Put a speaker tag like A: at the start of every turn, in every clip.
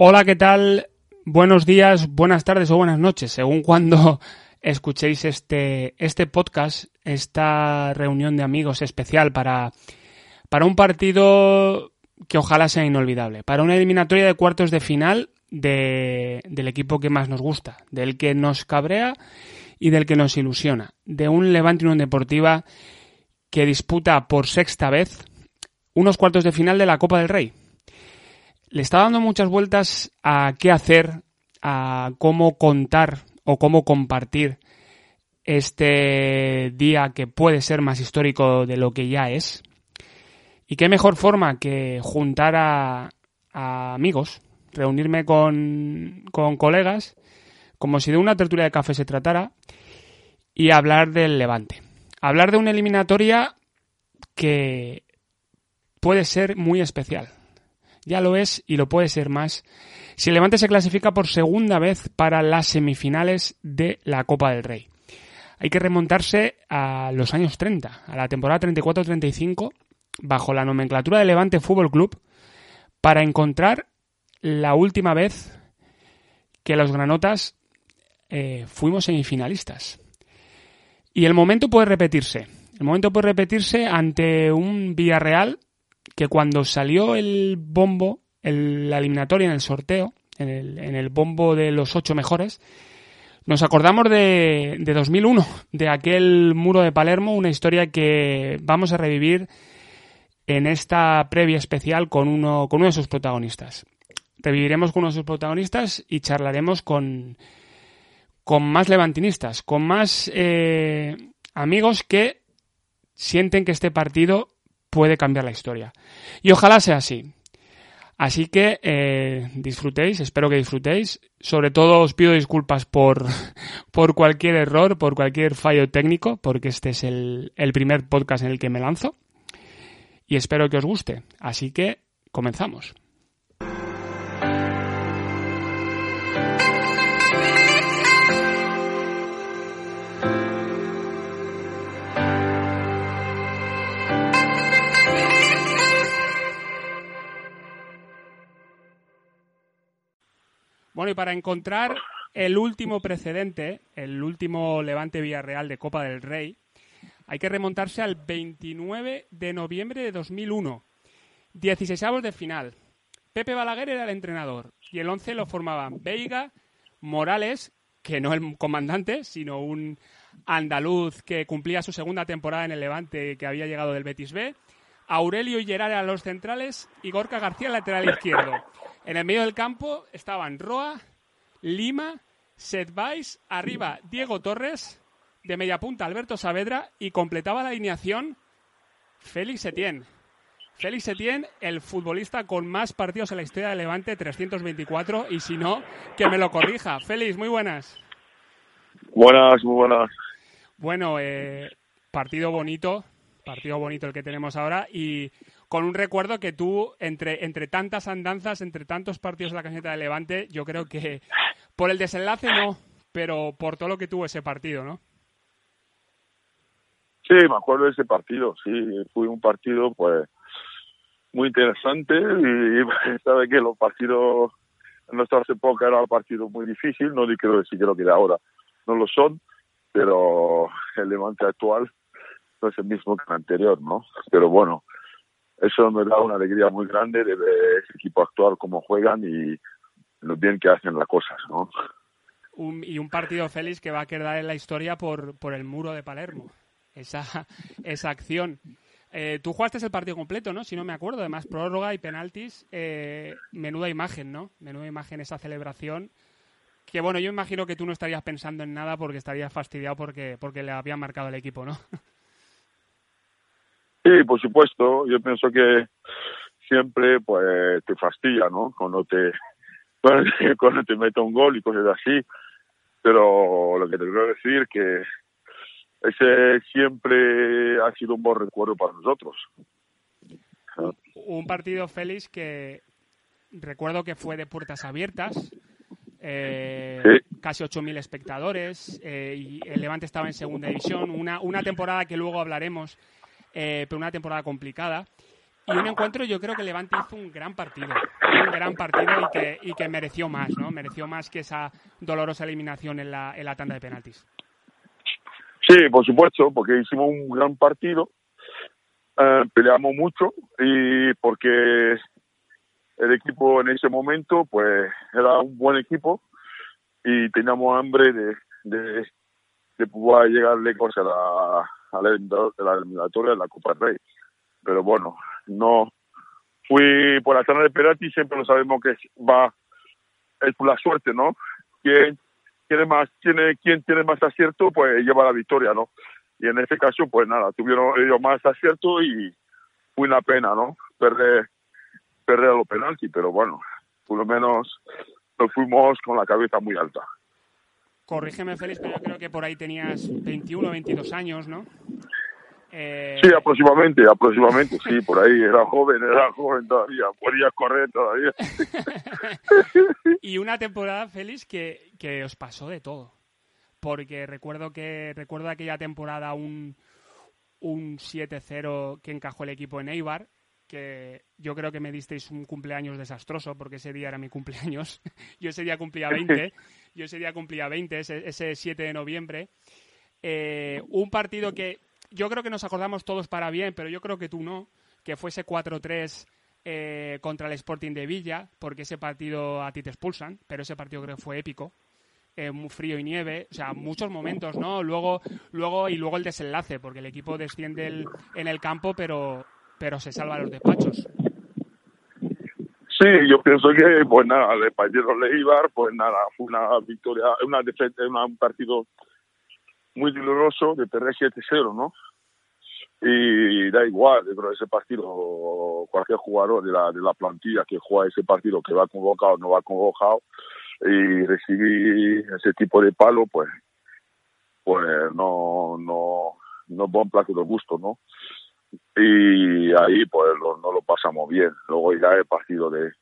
A: Hola, ¿qué tal? Buenos días, buenas tardes o buenas noches, según cuando escuchéis este, este podcast, esta reunión de amigos especial para, para un partido que ojalá sea inolvidable, para una eliminatoria de cuartos de final de, del equipo que más nos gusta, del que nos cabrea y del que nos ilusiona, de un Levante Unión Deportiva que disputa por sexta vez unos cuartos de final de la Copa del Rey le está dando muchas vueltas a qué hacer, a cómo contar o cómo compartir este día que puede ser más histórico de lo que ya es. Y qué mejor forma que juntar a, amigos, reunirme con, con colegas, como si de una tertulia de café se tratara, y hablar del Levante. Hablar de una eliminatoria que puede ser muy especial ya lo es y lo puede ser más. Si el Levante se clasifica por segunda vez para las semifinales de la Copa del Rey. Hay que remontarse a los años 30, a la temporada 34-35, bajo la nomenclatura de Levante Fútbol Club, para encontrar la última vez que los granotas eh, fuimos semifinalistas. Y el momento puede repetirse. El momento puede repetirse ante un Villarreal que cuando salió el bombo, la eliminatoria en el sorteo, en el, bombo de los ocho mejores, nos acordamos de, de 2001, de aquel muro de Palermo, una historia que vamos a revivir en esta previa especial con uno, con uno de sus protagonistas. Reviviremos con uno de sus protagonistas y charlaremos con, con más levantinistas, con más eh, amigos que sienten que este partido puede cambiar la historia. Y ojalá sea así. Así que eh, disfrutéis, espero que disfrutéis. Sobre todo os pido disculpas por, por cualquier error, por cualquier fallo técnico, porque este es el, el primer podcast en el que me lanzo. Y espero que os guste. Así que comenzamos. Bueno, y para encontrar el último precedente, el último Levante Villarreal de Copa del Rey, hay que remontarse al 29 de noviembre de 2001. 16 de final. Pepe Balaguer era el entrenador y el 11 lo formaban Veiga, Morales, que no el comandante, sino un andaluz que cumplía su segunda temporada en el Levante que había llegado del Betis B, Aurelio Gerard a los centrales y Gorka García lateral izquierdo. En el medio del campo estaban Roa, Lima, Sedvais, arriba Diego Torres, de media punta Alberto Saavedra y completaba la alineación Félix Etienne. Félix Etienne, el futbolista con más partidos en la historia de Levante, 324, y si no, que me lo corrija. Félix, muy buenas.
B: Buenas, muy buenas.
A: Bueno, eh, partido bonito, partido bonito el que tenemos ahora, y con un recuerdo que tú, entre, entre tantas andanzas, entre tantos partidos de la camiseta de Levante, yo creo que por el desenlace no, pero por todo lo que tuvo ese partido, ¿no?
B: Sí, me acuerdo de ese partido, sí, fue un partido pues muy interesante y sabe que los partidos en nuestra época era un partido muy difícil, no quiero decir que lo que ahora no lo son, pero el Levante actual no es el mismo que el anterior, ¿no? Pero bueno, eso me da una alegría muy grande de ver ese equipo actual cómo juegan y lo bien que hacen las cosas, ¿no?
A: y un partido feliz que va a quedar en la historia por, por el muro de Palermo, esa, esa acción. Eh, tú jugaste el partido completo, ¿no? Si no me acuerdo, además prórroga y penaltis, eh, menuda imagen, ¿no? Menuda imagen esa celebración. Que bueno, yo imagino que tú no estarías pensando en nada porque estarías fastidiado porque, porque le había marcado el equipo, ¿no?
B: Sí, por supuesto. Yo pienso que siempre pues te fastidia, ¿no? Cuando te cuando te mete un gol y cosas así. Pero lo que te quiero decir que ese siempre ha sido un buen recuerdo para nosotros.
A: Un partido feliz que recuerdo que fue de puertas abiertas, eh, casi 8.000 espectadores eh, y el Levante estaba en segunda división. Una, una temporada que luego hablaremos eh, pero una temporada complicada. y un encuentro yo creo que Levante hizo un gran partido, un gran partido y que, y que mereció más, ¿no? Mereció más que esa dolorosa eliminación en la, en la tanda de penaltis.
B: Sí, por supuesto, porque hicimos un gran partido, eh, peleamos mucho y porque el equipo en ese momento pues era un buen equipo y teníamos hambre de, de, de poder llegar lejos a la, a la, eliminatoria de la Copa del Rey. Pero bueno, no fui por la zona de penalti, siempre lo sabemos que va, es por la suerte, ¿no? Quien tiene más, tiene, quien tiene más acierto, pues lleva la victoria, ¿no? Y en este caso, pues nada, tuvieron ellos más acierto y fue una pena, ¿no? Perder, perder a los penalti, pero bueno, por lo menos nos fuimos con la cabeza muy alta.
A: Corrígeme, Félix, pero yo creo que por ahí tenías 21 o 22 años, ¿no?
B: Eh... Sí, aproximadamente, aproximadamente, sí, por ahí era joven, era joven todavía, podía correr todavía.
A: y una temporada, Félix, que, que os pasó de todo. Porque recuerdo que recuerdo aquella temporada un, un 7-0 que encajó el equipo en Eibar que yo creo que me disteis un cumpleaños desastroso, porque ese día era mi cumpleaños. yo ese día cumplía 20, yo ese día cumplía 20, ese, ese 7 de noviembre. Eh, un partido que yo creo que nos acordamos todos para bien, pero yo creo que tú no, que fuese 4-3 eh, contra el Sporting de Villa, porque ese partido a ti te expulsan, pero ese partido creo que fue épico. Eh, muy frío y nieve, o sea, muchos momentos, ¿no? Luego, luego y luego el desenlace, porque el equipo desciende en el campo, pero pero se salva los despachos.
B: Sí, yo pienso que, pues nada, el partido Leibar, pues nada, fue una victoria, una defensa, un partido muy doloroso de perder 7-0, ¿no? Y da igual, de ese partido, cualquier jugador de la, de la plantilla que juega ese partido, que va convocado o no va convocado, y recibir ese tipo de palo, pues, pues no, no, no es buen plato de gusto, ¿no? Y ahí pues no lo pasamos bien. Luego ya el partido de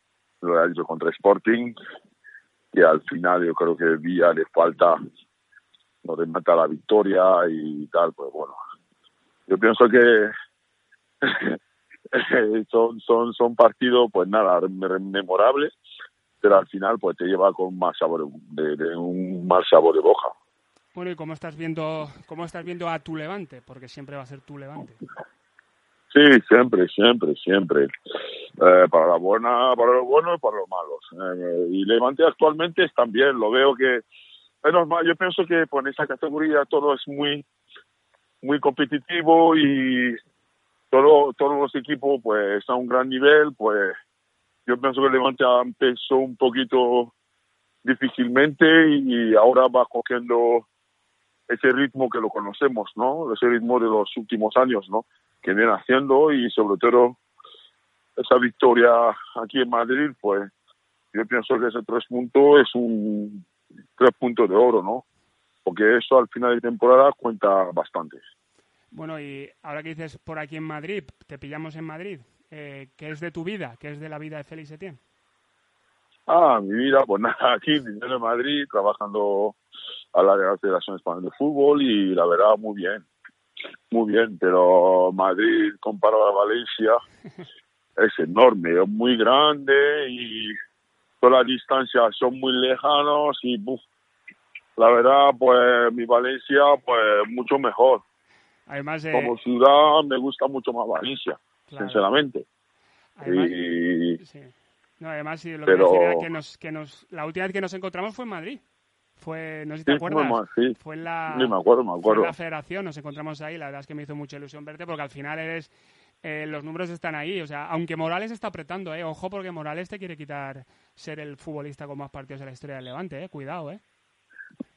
B: lo ha dicho contra Sporting y al final yo creo que Villa le falta no remata la victoria y tal, pues bueno. Yo pienso que son son son partidos pues nada memorables, pero al final pues te lleva con más sabor de, un mal sabor de boca.
A: Bueno, ¿y cómo estás viendo cómo estás viendo a tu Levante? Porque siempre va a ser tu Levante.
B: Sí, siempre, siempre, siempre. Eh, para la buena, para lo bueno y para los malos. Eh, y Levante actualmente también, lo veo que menos mal, yo pienso que por esa categoría todo es muy muy competitivo y todo, todos los equipos pues a un gran nivel, pues yo pienso que Levante empezó un poquito difícilmente y ahora va cogiendo ese ritmo que lo conocemos, ¿no? Ese ritmo de los últimos años, ¿no? Que viene haciendo y sobre todo esa victoria aquí en Madrid, pues yo pienso que ese tres puntos es un tres puntos de oro, ¿no? Porque eso al final de temporada cuenta bastante.
A: Bueno, y ahora que dices por aquí en Madrid, te pillamos en Madrid, eh, ¿qué es de tu vida? ¿Qué es de la vida de Félix Etienne?
B: Ah, mi vida, pues nada, aquí viviendo en Madrid, trabajando a la Federación Española de Fútbol y la verdad muy bien muy bien, pero Madrid comparado a Valencia es enorme, es muy grande y todas las distancias son muy lejanos y la verdad, pues mi Valencia, pues mucho mejor.
A: Además, de...
B: como ciudad me gusta mucho más Valencia, sinceramente.
A: Además, y... sí. no, además, lo que que, nos, que nos, la última vez que nos encontramos fue en Madrid. Fue, no sé si te acuerdas, fue en la,
B: me acuerdo, me acuerdo.
A: la federación, nos encontramos ahí, la verdad es que me hizo mucha ilusión verte porque al final eres, eh, los números están ahí, o sea, aunque Morales está apretando, eh, ojo porque Morales te quiere quitar ser el futbolista con más partidos en la historia del Levante, eh, cuidado, eh.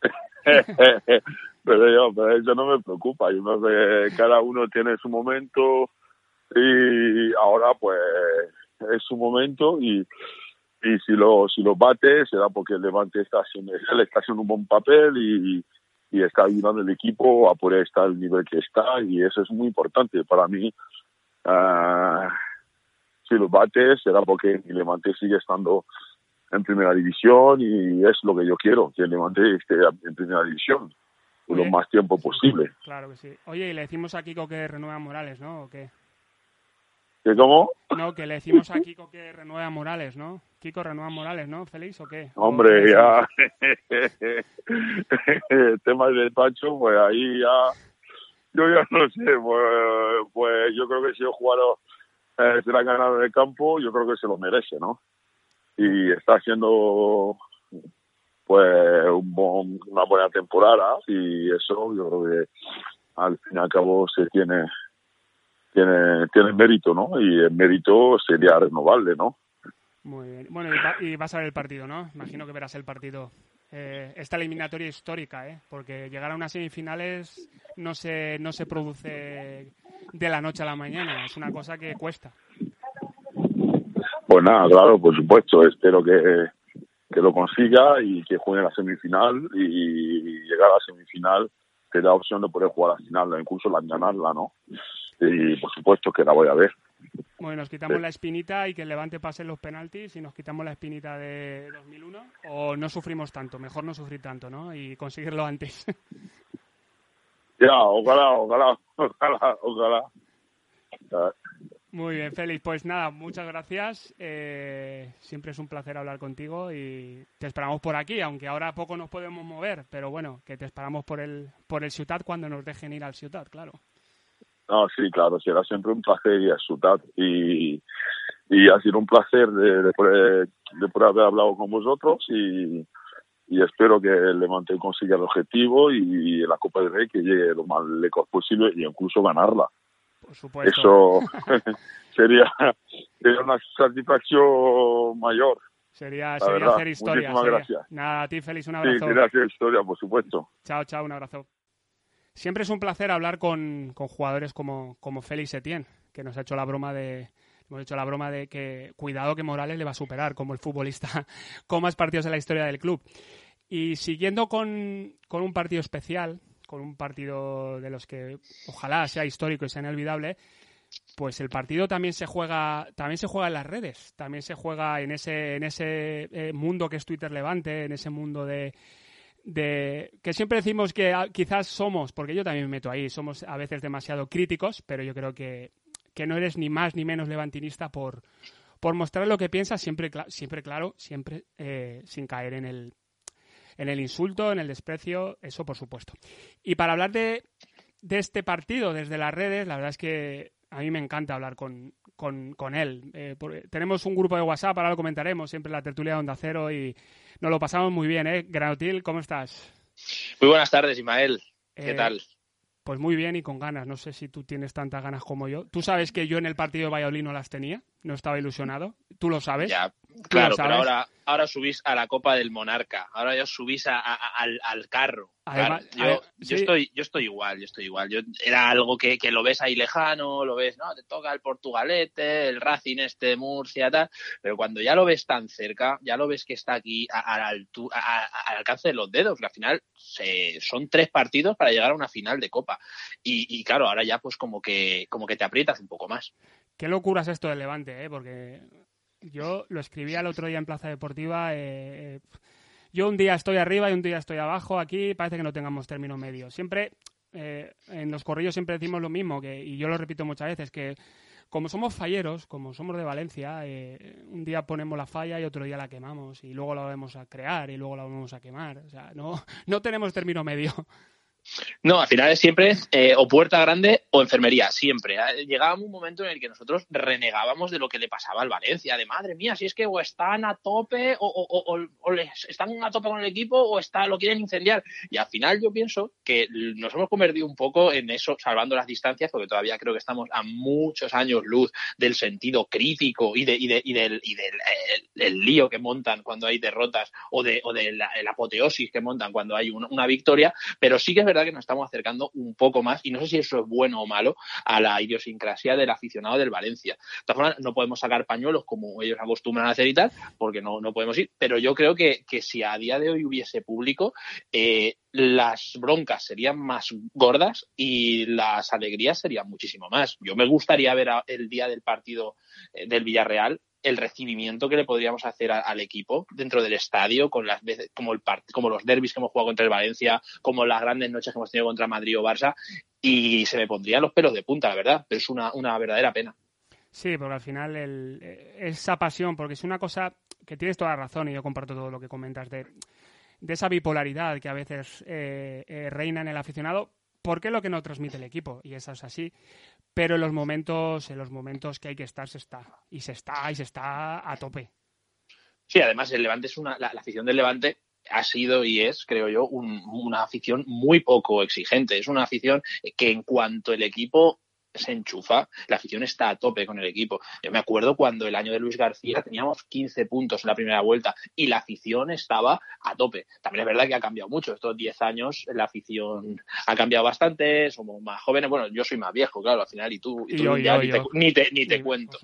B: pero yo, pero eso no me preocupa, yo no sé, cada uno tiene su momento y ahora pues es su momento y y si lo si lo bate será porque el Levante está haciendo él está haciendo un buen papel y, y está ayudando al equipo a poder estar al nivel que está y eso es muy importante para mí uh, si lo bate será porque el Levante sigue estando en primera división y es lo que yo quiero que el Levante esté en primera división por lo más tiempo posible
A: claro que sí oye y le decimos a Kiko que renueva Morales ¿no? ¿o qué?
B: Sí, ¿Qué cómo?
A: No, que le decimos a Kiko que renueva Morales, ¿no? Kiko renueva Morales, ¿no, Félix, o qué?
B: Hombre, ya. el tema del despacho, pues ahí ya. Yo ya no sé, pues, pues yo creo que si el jugador eh, se la ha ganado en el campo, yo creo que se lo merece, ¿no? Y está haciendo pues un una buena temporada y eso yo creo que al fin y al cabo se tiene tiene tiene mérito, ¿no? Y el mérito sería renovarle, ¿no?
A: Muy bien. Bueno, y, vas a ver el partido, ¿no? Imagino que verás el partido. Eh, esta eliminatoria histórica, ¿eh? Porque llegar a unas semifinales no se, no se produce de la noche a la mañana. Es una cosa que cuesta.
B: Pues nada, claro, por supuesto. Espero que, que lo consiga y que juegue la semifinal y llegar a la semifinal te da opción de poder jugar a la final, incluso la ganarla, ¿no? Y por supuesto que la voy a ver.
A: Bueno, nos quitamos la espinita y que el Levante pase los penaltis y nos quitamos la espinita de 2001 o no sufrimos tanto, mejor no sufrir tanto, ¿no? Y conseguirlo antes.
B: Ya, ojalá, ojalá, ojalá, ojalá.
A: Muy bien, Félix. Pues nada, muchas gracias. Eh, siempre es un placer hablar contigo y te esperamos por aquí, aunque ahora poco nos podemos mover, pero bueno, que te esperamos por el por el Ciutat cuando nos dejen ir al Ciutat, claro.
B: No, sí, claro, será siempre un placer ir al Ciutat y, y ha sido un placer de, de, poder, haber hablado con vosotros y, y espero que el Levante consiga el objetivo y, la Copa del Rey que llegue lo más lejos posible y incluso ganarla. Eso sería, sería una satisfacción mayor.
A: Sería, sería hacer historia.
B: Muchísimas gracias.
A: Nada, a ti, feliz un abrazo.
B: Sí, sería hacer historia, por supuesto.
A: Chao, chao, un abrazo. Siempre es un placer hablar con, con jugadores como, como Félix Etienne, que nos ha hecho la broma de, hemos hecho la broma de que cuidado que Morales le va a superar como el futbolista con más partidos en la historia del club. Y siguiendo con, con un partido especial, con un partido de los que ojalá sea histórico y sea inolvidable, pues el partido también se juega también se juega en las redes, también se juega en ese en ese eh, mundo que es Twitter Levante, en ese mundo de de que siempre decimos que ah, quizás somos, porque yo también me meto ahí, somos a veces demasiado críticos, pero yo creo que, que no eres ni más ni menos levantinista por, por mostrar lo que piensas, siempre, siempre claro, siempre eh, sin caer en el, en el insulto, en el desprecio, eso por supuesto. Y para hablar de, de este partido desde las redes, la verdad es que a mí me encanta hablar con, con, él. Eh, tenemos un grupo de WhatsApp, ahora lo comentaremos, siempre la tertulia de Onda Cero y nos lo pasamos muy bien, ¿eh? Granotil, ¿cómo estás?
C: Muy buenas tardes, Ismael. ¿Qué
A: eh,
C: tal?
A: Pues muy bien y con ganas. No sé si tú tienes tantas ganas como yo. Tú sabes que yo en el partido de Valladolid no las tenía, no estaba ilusionado. Tú lo sabes.
C: Ya, claro, pero ahora, ahora subís a la Copa del Monarca. Ahora ya subís al, al, carro yo, estoy, yo estoy igual, yo estoy igual. Yo, era algo que, que, lo ves ahí lejano, lo ves, no, te toca el Portugalete, el Racing este de Murcia, tal, pero cuando ya lo ves tan cerca, ya lo ves que está aquí al alcance de los dedos, que al final se, son tres partidos para llegar a una final de Copa. Y, y, claro, ahora ya pues como que, como que te aprietas un poco más.
A: Qué locura es esto del Levante, ¿eh? porque yo lo escribí el otro día en Plaza Deportiva. Eh, eh yo un día estoy arriba y un día estoy abajo. Aquí parece que no tengamos término medio. Siempre, eh, en los corrillos siempre decimos lo mismo, que, y yo lo repito muchas veces, que como somos falleros, como somos de Valencia, eh, un día ponemos la falla y otro día la quemamos, y luego la volvemos a crear y luego la volvemos a quemar. O sea, no, no tenemos término medio.
C: No, al final es siempre eh, o puerta grande o enfermería, siempre. Eh, Llegábamos un momento en el que nosotros renegábamos de lo que le pasaba al Valencia, de madre mía, si es que o están a tope o, están a tope con el equipo o está, lo quieren incendiar. Y al final yo pienso que nos hemos convertido un poco en eso, salvando las distancias, porque todavía creo que estamos a muchos años luz del sentido crítico y, de, y, de, y del, y del el, lío que montan cuando hay derrotas o de, o de la, apoteosis que montan cuando hay una victoria, pero sí que es verdad que nos estamos acercando un poco más, y no sé si eso es bueno o malo, a la idiosincrasia del aficionado del Valencia. De todas formas, no podemos sacar pañuelos como ellos acostumbran a hacer y tal, porque no, no podemos ir, pero yo creo que, que si a día de hoy hubiese público, eh, las broncas serían más gordas y las alegrías serían muchísimo más. Yo me gustaría ver el día del partido eh, del Villarreal el recibimiento que le podríamos hacer al equipo dentro del estadio, con las veces, como, el como los derbis que hemos jugado contra el Valencia, como las grandes noches que hemos tenido contra Madrid o Barça, y se me pondrían los pelos de punta, la verdad, pero es una, una verdadera pena.
A: Sí, porque al final el, esa pasión, porque es una cosa que tienes toda la razón y yo comparto todo lo que comentas de, de esa bipolaridad que a veces eh, eh, reina en el aficionado, porque es lo que no transmite el equipo y eso es así. Pero en los momentos, en los momentos que hay que estar se está y se está y se está a tope.
C: Sí, además el Levante es una, la, afición del Levante ha sido y es, creo yo, una afición muy poco exigente. Es una afición que en cuanto el equipo se enchufa, la afición está a tope con el equipo. Yo me acuerdo cuando el año de Luis García teníamos 15 puntos en la primera vuelta y la afición estaba a tope. También es verdad que ha cambiado mucho. Estos 10 años la afición ha cambiado bastante, somos más jóvenes. Bueno, yo soy más viejo, claro, al final, y tú, ni, te, ni, te, cuento.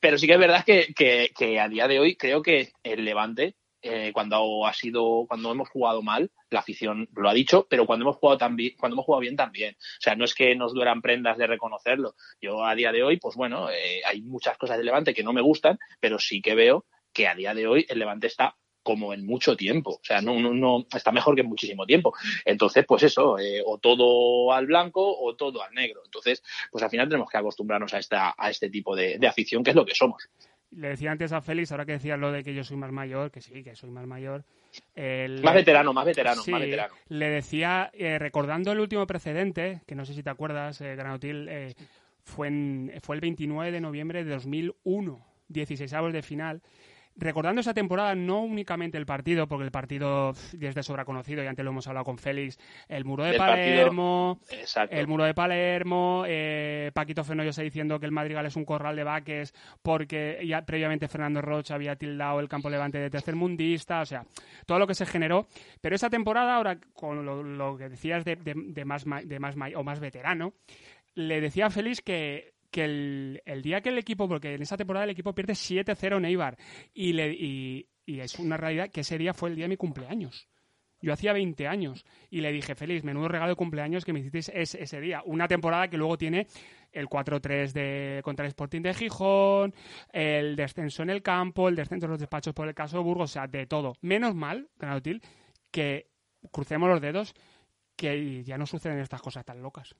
C: Pero sí que es verdad que, que a día de hoy creo que el Levante eh, cuando ha sido, cuando hemos jugado mal, la afición lo ha dicho, pero cuando hemos jugado también, cuando hemos jugado bien también. O sea, no es que nos dueran prendas de reconocerlo. Yo a día de hoy, pues bueno, eh, hay muchas cosas del Levante que no me gustan, pero sí que veo que a día de hoy el Levante está como en mucho tiempo, o sea, no, no, no está mejor que en muchísimo tiempo. Entonces, pues eso, eh, o todo al blanco o todo al negro. Entonces, pues al final tenemos que acostumbrarnos a esta, a este tipo de afición, que es lo que somos
A: le decía antes a Félix, ahora que decías lo de que yo soy más mayor, que sí, que soy más mayor.
C: más veterano, más veterano, más veterano.
A: Le decía, eh, recordando el último precedente, que no sé si te acuerdas, eh, Granotil, eh, fue, en, fue el 29 de noviembre de 2001, 16 avos de final, recordando esa temporada, no únicamente el partido, porque el partido ya de sobra conocido, y antes lo hemos hablado con Félix, el muro de Palermo, el muro de Palermo, eh, Paquito Fenoyo está diciendo que el Madrigal es un corral de vaques porque ya previamente Fernando Rocha había tildado el campo levante de tercermundista, o sea, todo lo que se generó. Pero esa temporada, ahora con lo, que decías de, de, más, de más o más veterano, le decía a Félix que que el, día que el equipo, porque en esa temporada el equipo pierde 7-0 en Eibar, y, le, y, es una realidad que ese día fue el día de mi cumpleaños. Yo hacía 20 años y le dije, feliz, menudo regalo de cumpleaños que me hicisteis ese, día. Una temporada que luego tiene el 4-3 de, contra el Sporting de Gijón, el descenso en el campo, el descenso en los despachos por el caso de Burgos, o sea, de todo. Menos mal, útil, que crucemos los dedos que ya no suceden estas cosas tan locas.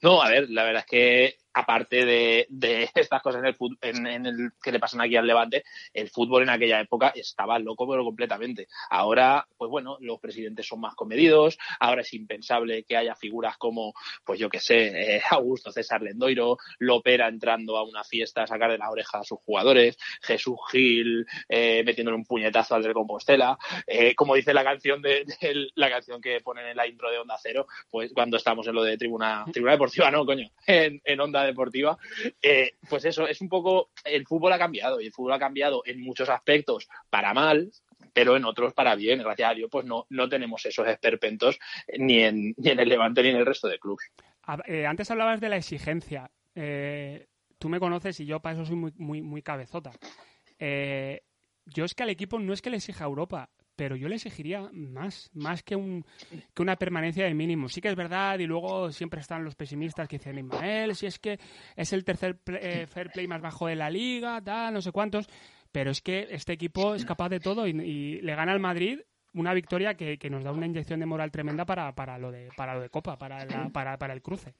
C: No, a ver, la verdad es que aparte de, estas cosas en el, en, en el, que le pasan aquí al Levante, el fútbol en aquella época estaba loco, pero completamente. Ahora, pues bueno, los presidentes son más comedidos, ahora es impensable que haya figuras como, pues yo qué sé, eh, Augusto César Lendoiro, Lopera entrando a una fiesta a sacar de la oreja a sus jugadores, Jesús Gil eh, metiéndole un puñetazo al del Compostela, eh, como dice la canción de, la canción que ponen en la intro de Onda Cero, pues cuando estamos en lo de tribuna, tribuna deportiva, no, coño, en, en Onda deportiva, eh, pues eso, es un poco, el fútbol ha cambiado y el fútbol ha cambiado en muchos aspectos para mal, pero en otros para bien. Gracias a Dios, pues no, no tenemos esos esperpentos ni en, ni en el Levante ni en el resto de clubes.
A: Eh, antes hablabas de la exigencia. Eh, tú me conoces y yo para eso soy muy, muy, muy cabezota. yo es que al equipo no es que le exija Europa, pero yo le exigiría más, más que, un, que una permanencia de mínimo. Sí que es verdad, y luego siempre están los pesimistas que dicen, Ismael, si es que es el tercer eh, fair play más bajo de la liga, tal, no sé cuántos, pero es que este equipo es capaz de todo y, le gana al Madrid una victoria que, que, nos da una inyección de moral tremenda para, para, lo, de, para lo de Copa, para, para, para el cruce.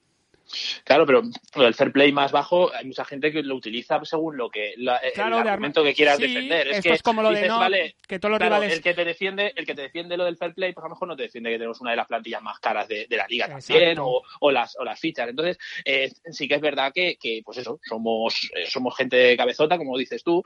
C: Claro, pero el fair play más bajo, hay mucha gente que lo utiliza según lo que el argumento que quieras defender.
A: Es que es como lo de no, que todos los rivales...
C: el que te defiende, el que te defiende lo del fair play, pues a lo mejor no te defiende que tenemos una de las plantillas más caras de, la liga también, o, las o las fichas. Entonces, eh, sí que es verdad que, que pues eso, somos eh, somos gente de cabezota, como dices tú,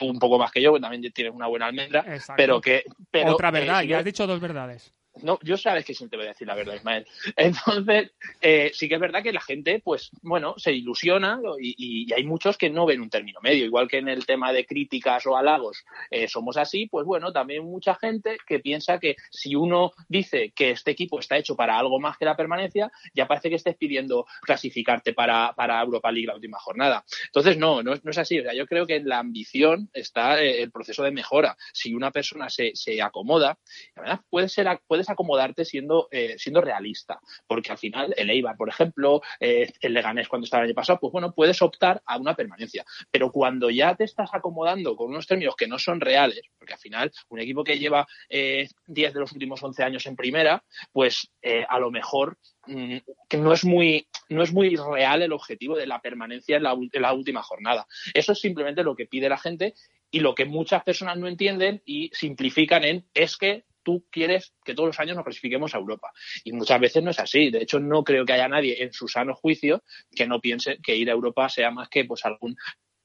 C: un poco más que yo, que también tienes una buena almendra, pero que pero,
A: otra verdad, ya has dicho dos verdades.
C: No, yo sabes que siempre te voy a decir la verdad, Ismael. Entonces, eh, sí que es verdad que la gente, pues, bueno, se ilusiona y, hay muchos que no ven un término medio. Igual que en el tema de críticas o halagos eh, somos así, pues bueno, también mucha gente que piensa que si uno dice que este equipo está hecho para algo más que la permanencia, ya parece que estés pidiendo clasificarte para, para Europa League la última jornada. Entonces, no, no, es así. O sea, yo creo que en la ambición está eh, el proceso de mejora. Si una persona se, se acomoda, la verdad, puede ser, puede acomodarte siendo, eh, siendo realista, porque al final el Eibar, por ejemplo, eh, el Leganés cuando estaba el año pasado, pues bueno, puedes optar a una permanencia, pero cuando ya te estás acomodando con unos términos que no son reales, porque al final un equipo que lleva eh, 10 de los últimos 11 años en primera, pues eh, a lo mejor mm, que no es muy no es muy real el objetivo de la permanencia en la última jornada. Eso es simplemente lo que pide la gente y lo que muchas personas no entienden y simplifican en es que tú quieres que todos los años nos clasifiquemos a Europa. Y muchas veces no es así. De hecho, no creo que haya nadie en su sano juicio que no piense que ir a Europa sea más que pues algún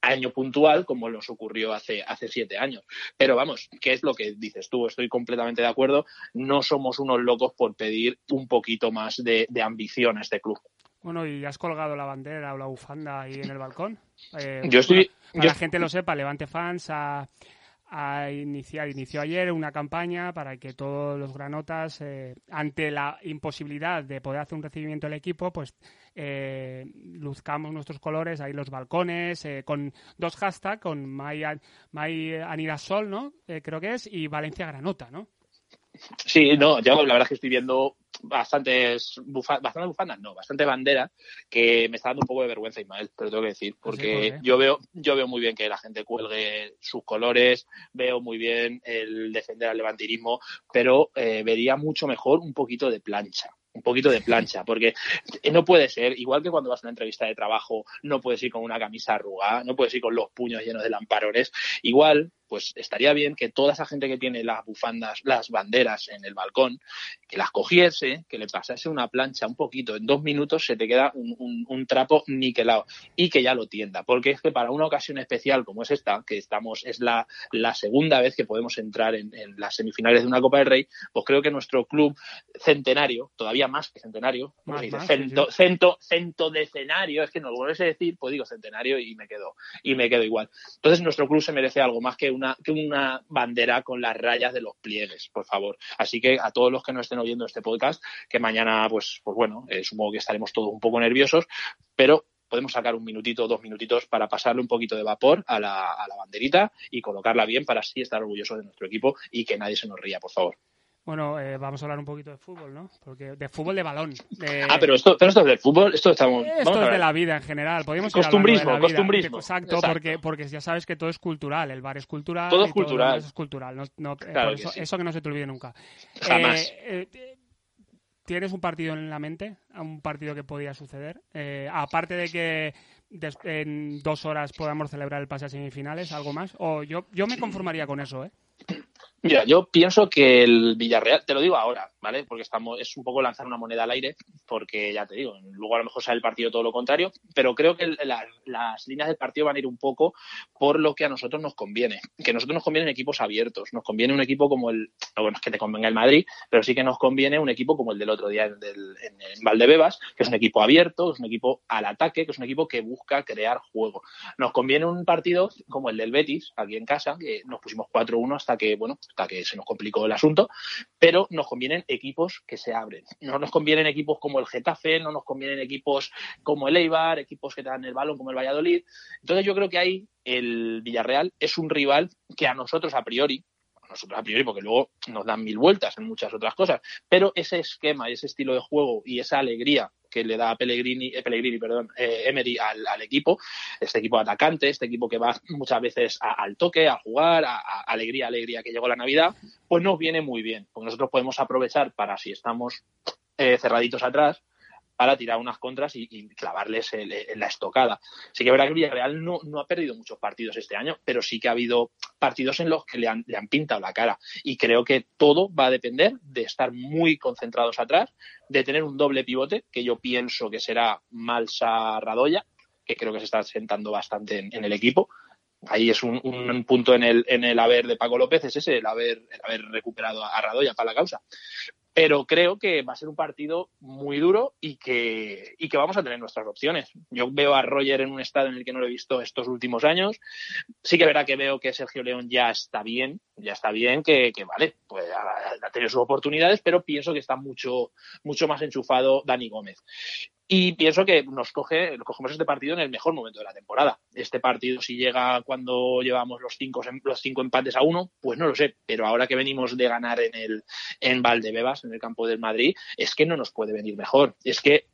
C: año puntual como nos ocurrió hace, hace siete años. Pero vamos, ¿qué es lo que dices tú? Estoy completamente de acuerdo. No somos unos locos por pedir un poquito más de, ambición a este club.
A: Bueno, ¿y has colgado la bandera o la bufanda ahí en el balcón?
C: Eh, yo estoy...
A: Para, que la gente lo sepa, Levante Fans a a iniciar, inició ayer una campaña para que todos los granotas, eh, ante la imposibilidad de poder hacer un recibimiento del equipo, pues eh, luzcamos nuestros colores, ahí los balcones, eh, con dos hashtags, con My, My Anidasol, ¿no? creo que es, y Valencia Granota, ¿no?
C: Sí, no, yo la verdad es que estoy viendo bastantes, bastantes bufandas, no, bastante bandera, que me está dando un poco de vergüenza, Ismael, pero tengo que decir, ¿Ah, porque yo veo, yo veo muy bien que la gente cuelgue sus colores, veo muy bien el defender al levantinismo, pero eh, vería mucho mejor un poquito de plancha un poquito de plancha, porque no puede ser, igual que cuando vas a una entrevista de trabajo, no puedes ir con una camisa arrugada, no puedes ir con los puños llenos de lamparones, igual pues estaría bien que toda esa gente que tiene las bufandas, las banderas en el balcón, que las cogiese, que le pasase una plancha un poquito, en dos minutos se te queda un, trapo niquelado y que ya lo tienda, porque es que para una ocasión especial como es esta, que estamos, es la, la segunda vez que podemos entrar en, las semifinales de una Copa del Rey, pues creo que nuestro club centenario, todavía más que centenario, más, cento, cento, cento decenario, es que no lo vuelves a decir, pues digo centenario y me quedo, y me quedo igual. Entonces nuestro club se merece algo más que una, bandera con las rayas de los pliegues, por favor. Así que a todos los que no estén oyendo este podcast, que mañana, pues, pues bueno, eh, supongo que estaremos todos un poco nerviosos, pero podemos sacar un minutito, dos minutitos para pasarle un poquito de vapor a la, a la banderita y colocarla bien para así estar orgullosos de nuestro equipo y que nadie se nos ría, por favor.
A: Bueno, eh, vamos a hablar un poquito de fútbol, ¿no? Porque de fútbol de balón.
C: Ah, pero esto, pero esto es del fútbol, esto estamos.
A: Esto es de la vida en general. Podemos
C: costumbrismo, costumbrismo.
A: Exacto, Porque, porque ya sabes que todo es cultural. El bar es cultural.
C: Todo es cultural.
A: es cultural. No, eh, eso, que no se te olvide nunca.
C: Jamás.
A: Eh, ¿Tienes un partido en la mente? ¿Un partido que podía suceder? aparte de que en dos horas podamos celebrar el pase a semifinales, ¿algo más? O yo, yo me conformaría con eso, ¿eh?
C: Mira, yo pienso que el Villarreal, te lo digo ahora, ¿vale? Porque estamos, es un poco lanzar una moneda al aire, porque ya te digo, luego a lo mejor sale el partido todo lo contrario, pero creo que las líneas del partido van a ir un poco por lo que a nosotros nos conviene. Que a nosotros nos convienen equipos abiertos, nos conviene un equipo como el, bueno, es que te convenga el Madrid, pero sí que nos conviene un equipo como el del otro día en, en Valdebebas, que es un equipo abierto, es un equipo al ataque, que es un equipo que busca crear juego. Nos conviene un partido como el del Betis, aquí en casa, que nos pusimos 4-1 hasta que, bueno, hasta que se nos complicó el asunto, pero nos convienen equipos que se abren. No nos convienen equipos como el Getafe, no nos convienen equipos como el Eibar, equipos que te dan el balón como el Valladolid. Entonces yo creo que ahí el Villarreal es un rival que a nosotros a priori, nosotros a priori, porque luego nos dan mil vueltas en muchas otras cosas, pero ese esquema, ese estilo de juego y esa alegría que le da a Pellegrini, eh, Pellegrini perdón, eh, Emery al, equipo, este equipo atacante, este equipo que va muchas veces al toque, a jugar, a, alegría, alegría que llegó la Navidad, pues nos viene muy bien, porque nosotros podemos aprovechar para si estamos eh, cerraditos atrás, para tirar unas contras y, clavarles en la estocada. Sí que verdad que el Villarreal no, no, ha perdido muchos partidos este año, pero sí que ha habido partidos en los que le han, le han pintado la cara. Y creo que todo va a depender de estar muy concentrados atrás, de tener un doble pivote, que yo pienso que será Malsa Radoya, que creo que se está sentando bastante en, el equipo. Ahí es un, un, punto en el, en el haber de Paco López, es ese, el haber, el haber recuperado a Radoya para la causa pero creo que va a ser un partido muy duro y que, y que vamos a tener nuestras opciones. Yo veo a Roger en un estado en el que no lo he visto estos últimos años. Sí que verdad que veo que Sergio León ya está bien, ya está bien, que, que vale, pues ha, ha, tenido sus oportunidades, pero pienso que está mucho, mucho más enchufado Dani Gómez. Y pienso que nos coge, cogemos este partido en el mejor momento de la temporada. Este partido, si llega cuando llevamos los cinco, los cinco empates a uno, pues no lo sé. Pero ahora que venimos de ganar en el en Valdebebas, en el campo del Madrid, es que no nos puede venir mejor. Es que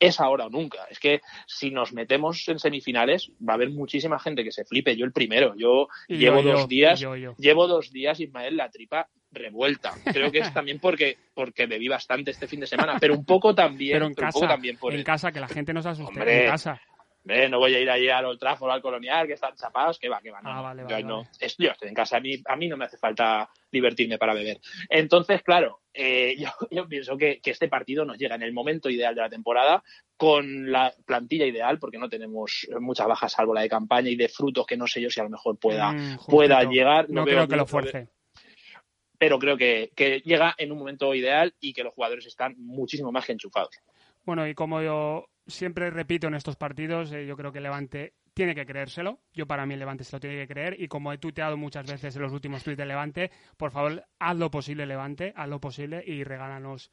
C: es ahora o nunca. Es que si nos metemos en semifinales, va a haber muchísima gente que se flipe. Yo el primero. Yo llevo dos días, llevo dos días, Ismael, la tripa revuelta. Creo que es también porque, porque bebí bastante este fin de semana, pero un poco también,
A: pero en
C: pero un
A: casa,
C: poco también por
A: en
C: el-
A: casa, que la gente no se asuste
C: Hombre,
A: en casa.
C: Hombre, no voy a ir allí al Old Trafford, al Colonial, que están chapados, que va, que va. No,
A: Ah, vale,
C: yo,
A: vale,
C: no.
A: vale.
C: Es- yo estoy en casa, a mí, a mí no me hace falta divertirme para beber. Entonces, claro, eh, yo, yo pienso que, que este partido nos llega en el momento ideal de la temporada, con la plantilla ideal, porque no tenemos muchas bajas salvo la de campaña y de frutos que no sé yo si a lo mejor pueda,
A: Mm,
C: pueda llegar.
A: No creo que lo fuerce.
C: Pero creo que, que llega en un momento ideal y que los jugadores están muchísimo más que enchufados.
A: Bueno, y como yo siempre repito en estos partidos, eh, yo creo que Levante tiene que creérselo. Yo para mí el Levante se lo tiene que creer. Y como he tuiteado muchas veces en los últimos tuits del Levante, por favor, haz lo posible, Levante, haz lo posible y regálanos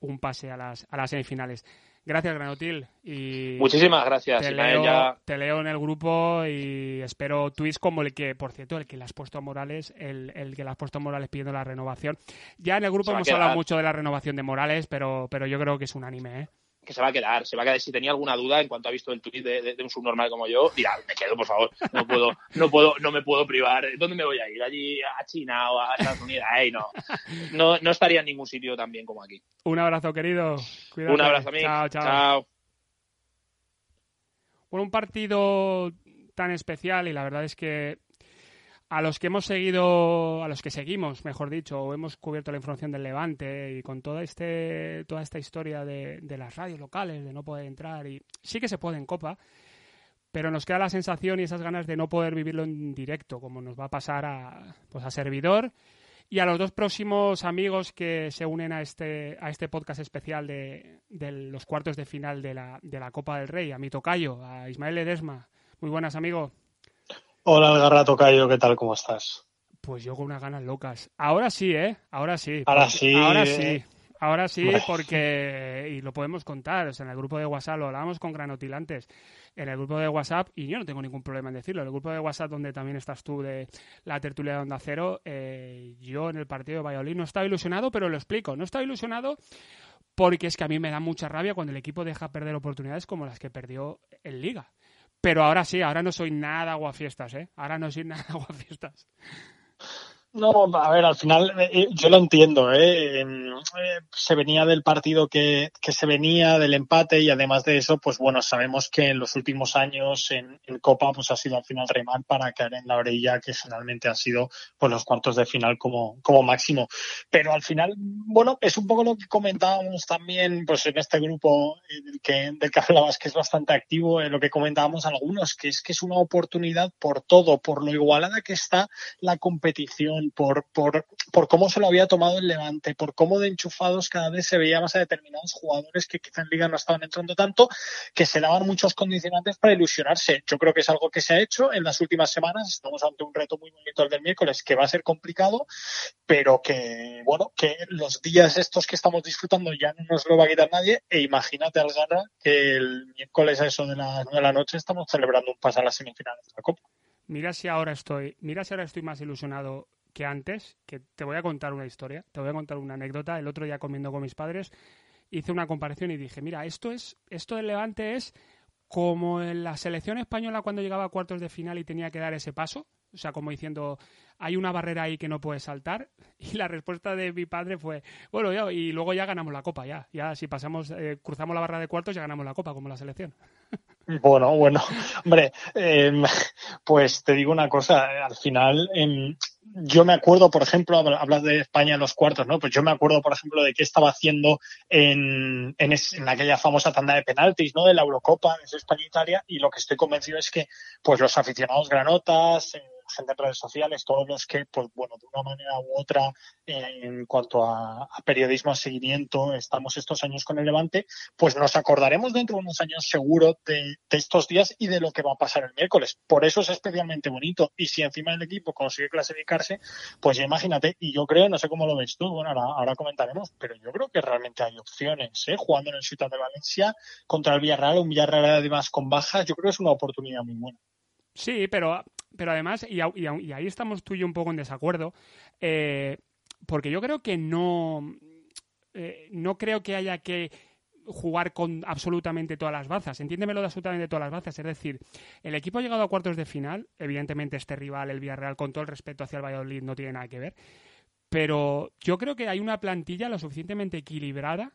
A: un pase a las, a las semifinales. Gracias, Granotil. Y
C: Muchísimas gracias.
A: te leo,
C: ya-
A: te leo en el grupo y espero tweets como el que, por cierto, el que le has puesto a Morales, el, el que le has puesto a Morales pidiendo la renovación. Ya en el grupo hemos hablado mucho de la renovación de Morales, pero, pero yo creo que es unánime, ¿eh?
C: Que se va a quedar, se va a quedar. Si tenía alguna duda en cuanto ha visto el tuit de, de- de un subnormal como yo, dirá, me quedo, por favor, no puedo, no puedo, no me puedo privar. ¿Dónde me voy a ir? ¿Allí a China o a Estados Unidos? Ay, no. no. No estaría en ningún sitio tan bien como aquí.
A: Un abrazo, querido. Cuídate.
C: Un abrazo a mí.
A: Chao, chao.
C: chao.
A: Bueno, un partido tan especial y la verdad es que a los que hemos seguido, a los que seguimos, mejor dicho, o hemos cubierto la información del Levante y con toda este, toda esta historia de, las radios locales, de no poder entrar y sí que se puede en Copa, pero nos queda la sensación y esas ganas de no poder vivirlo en directo, como nos va a pasar a, pues a servidor y a los dos próximos amigos que se unen a este, a este podcast especial de, de los cuartos de final de la, de la Copa del Rey, a mi tocayo, a Ismael Ledesma. Muy buenas, amigo.
D: Hola, Algarra Tocayo, ¿qué tal? ¿Cómo estás?
A: Pues yo con unas ganas locas. Ahora sí, ¿eh? Ahora sí.
D: Ahora sí,
A: Ahora
D: eh.
A: sí. Ahora sí, porque, y lo podemos contar, o sea, en el grupo de WhatsApp lo hablábamos con Granotil antes, en el grupo de WhatsApp, y yo no tengo ningún problema en decirlo, en el grupo de WhatsApp donde también estás tú de la tertulia de Onda Cero, eh, yo en el partido de Valladolid no estaba ilusionado, pero lo explico, no estaba ilusionado porque es que a mí me da mucha rabia cuando el equipo deja perder oportunidades como las que perdió en Liga. Pero ahora sí, ahora no soy nada aguafiestas, ¿eh? Ahora no soy nada aguafiestas.
D: No, a ver, al final eh, yo lo entiendo, ¿eh? Em, eh, Se venía del partido que, que se venía, del empate y además de eso, pues bueno, sabemos que en los últimos años en, Copa pues ha sido al final remar para caer en la orilla que finalmente han sido pues los cuartos de final como, como máximo. Pero al final, bueno, es un poco lo que comentábamos también pues en este grupo eh, del que, del que hablabas que es bastante activo, eh, lo que comentábamos algunos, que es que es una oportunidad por todo, por lo igualada que está la competición, por, por, por cómo se lo había tomado el Levante, por cómo de enchufados cada vez se veía más a determinados jugadores que quizá en Liga no estaban entrando tanto, que se daban muchos condicionantes para ilusionarse. Yo creo que es algo que se ha hecho en las últimas semanas. Estamos ante un reto muy bonito el del miércoles, que va a ser complicado, pero que, bueno, que los días estos que estamos disfrutando ya no nos lo va a quitar nadie. E imagínate, Algarra, que el miércoles a eso de las de la noche estamos celebrando un pase a las semifinales de la Copa.
A: Mira si ahora estoy, mira si ahora estoy más ilusionado que antes, que te voy a contar una historia, te voy a contar una anécdota. El otro día comiendo con mis padres hice una comparación y dije, mira, esto es, esto del Levante es como en la selección española cuando llegaba a cuartos de final y tenía que dar ese paso, o sea, como diciendo, hay una barrera ahí que no puedes saltar. Y la respuesta de mi padre fue, bueno, ya, y luego ya ganamos la copa, ya, ya si pasamos, eh, cruzamos la barra de cuartos ya ganamos la copa, como la selección.
D: Bueno, bueno, hombre, eh, pues te digo una cosa, al final eh, yo me acuerdo, por ejemplo, hablas de España en los cuartos, ¿no? Pues yo me acuerdo, por ejemplo, de qué estaba haciendo en, en, es, en aquella famosa tanda de penaltis, ¿no? De la Eurocopa, de España-Italia, y lo que estoy convencido es que, pues los aficionados granotas, eh, gente en redes sociales, todos los que, pues bueno, de una manera u otra, eh, en cuanto a, periodismo, a seguimiento, estamos estos años con el Levante, pues nos acordaremos dentro de unos años seguro de, de, estos días y de lo que va a pasar el miércoles. Por eso es especialmente bonito. Y si encima el equipo consigue clasificarse, pues ya imagínate, y yo creo, no sé cómo lo ves tú, bueno, ahora, ahora comentaremos, pero yo creo que realmente hay opciones, ¿eh? Jugando en el Ciudad de Valencia contra el Villarreal, un Villarreal además con bajas, yo creo que es una oportunidad muy buena.
A: Sí, pero, pero además, y, y, ahí estamos tú y yo un poco en desacuerdo, eh, porque yo creo que no, eh, no creo que haya que jugar con absolutamente todas las bazas. Entiéndemelo de absolutamente todas las bazas. Es decir, el equipo ha llegado a cuartos de final. Evidentemente, este rival, el Villarreal, con todo el respeto hacia el Valladolid, no tiene nada que ver. pero yo creo que hay una plantilla lo suficientemente equilibrada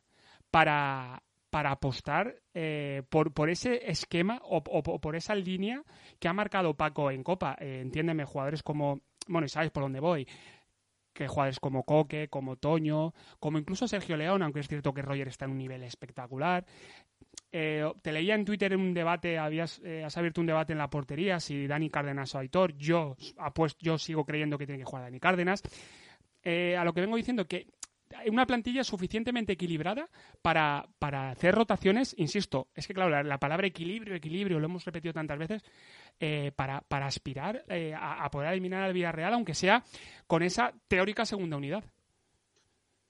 A: para, para apostar eh, por, ese esquema o, por esa línea que ha marcado Paco en Copa. Eh, entiéndeme, jugadores como, bueno, y sabes por dónde voy, que jugadores como Coque, como Toño, como incluso Sergio León, aunque es cierto que Roger está en un nivel espectacular. Eh, te leía en Twitter en un debate, habías has abierto un debate en la portería, si Dani Cárdenas o Aitor. Yo, yo sigo creyendo que tiene que jugar Dani Cárdenas. A lo que vengo diciendo que una plantilla suficientemente equilibrada para, para hacer rotaciones, insisto, es que claro, la, palabra equilibrio, equilibrio, lo hemos repetido tantas veces, para, para, aspirar a, a, poder eliminar al Villarreal, aunque sea con esa teórica segunda unidad.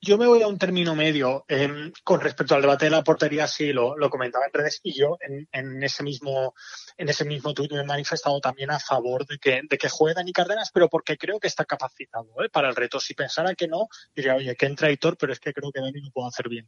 D: Yo me voy a un término medio. Em, con respecto al debate de la portería, sí, lo, comentaba en redes y yo en, ese mismo en ese mismo tuit me he manifestado también a favor de que, de que juegue Dani Cárdenas, pero porque creo que está capacitado ¿eh? para el reto. Si pensara que no, diría, oye, que entra Hitor, pero es que creo que Dani lo puede hacer bien.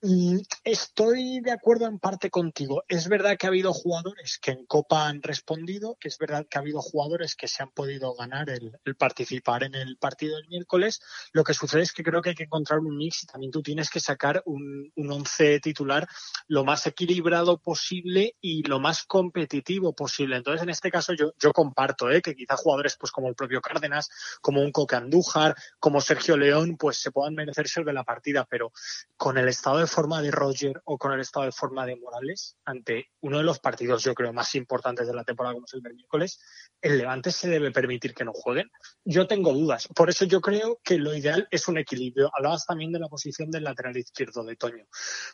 D: Mm, estoy de acuerdo en parte contigo. Es verdad que ha habido jugadores que en Copa han respondido, es verdad que ha habido jugadores que se han podido ganar el, el participar en el partido del miércoles. Lo que sucede es que creo que hay que encontrar un mix y también tú tienes que sacar un, once titular lo más equilibrado posible y lo más competitivo posible. Entonces, en este caso, yo, comparto ¿eh? que quizá jugadores pues como el propio Cárdenas, como un Coque Andújar, como Sergio León, pues se puedan merecer ser de la partida, pero con el estado de forma de Roger o con el estado de forma de Morales, ante uno de los partidos, yo creo, más importantes de la temporada, como es el miércoles, el Levante se debe permitir que no jueguen. Yo tengo dudas. Por eso yo creo que lo ideal es un equilibrio. Hablaba también de la posición del lateral izquierdo de Toño.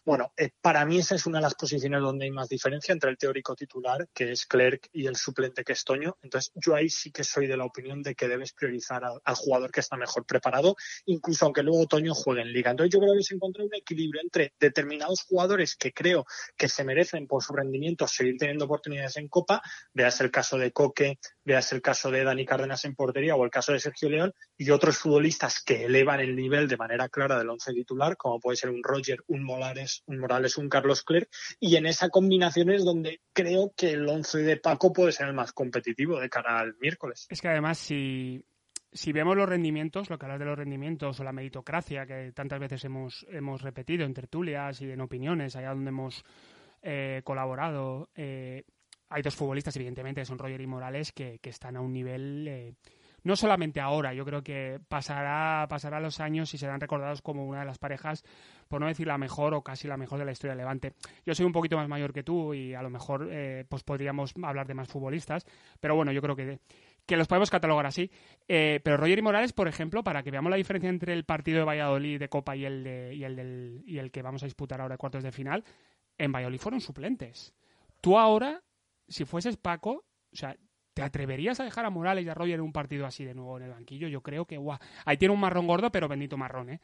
D: Bueno, eh, para mí esa es una de las posiciones donde hay más diferencia entre el teórico titular, que es Clerc, y el suplente, que es Toño. Entonces, yo ahí sí que soy de la opinión de que debes priorizar al, jugador que está mejor preparado, incluso aunque luego Toño juegue en liga. Entonces, yo creo que se encuentra un equilibrio entre determinados jugadores que creo que se merecen por su rendimiento seguir teniendo oportunidades en Copa, veas el caso de Coque, veas el caso de Dani Cárdenas en portería o el caso de Sergio León, y otros futbolistas que elevan el nivel de manera clara del once titular, como puede ser un Roger, un Morales, un Morales, un Carlos Clerc, y en esa combinación es donde creo que el once de Paco puede ser el más competitivo de cara al miércoles.
A: Es que además si, si vemos los rendimientos, lo que hablas de los rendimientos o la meritocracia que tantas veces hemos, hemos repetido en tertulias y en opiniones, allá donde hemos eh, colaborado, eh, hay dos futbolistas, evidentemente, son Roger y Morales, que, están a un nivel eh, no solamente ahora, yo creo que pasará, pasará los años y serán recordados como una de las parejas, por no decir la mejor o casi la mejor de la historia de Levante. Yo soy un poquito más mayor que tú y a lo mejor eh, pues podríamos hablar de más futbolistas, pero bueno, yo creo que, que los podemos catalogar así. Eh, pero Roger y Morales, por ejemplo, para que veamos la diferencia entre el partido de Valladolid de Copa y el, de, y el, del, y el que vamos a disputar ahora de cuartos de final, en Valladolid fueron suplentes. Tú ahora, si fueses Paco, o sea, ¿Te atreverías a dejar a Morales y a Roger en un partido así de nuevo en el banquillo? Yo creo que, guau, ahí tiene un marrón gordo, pero bendito marrón, ¿eh?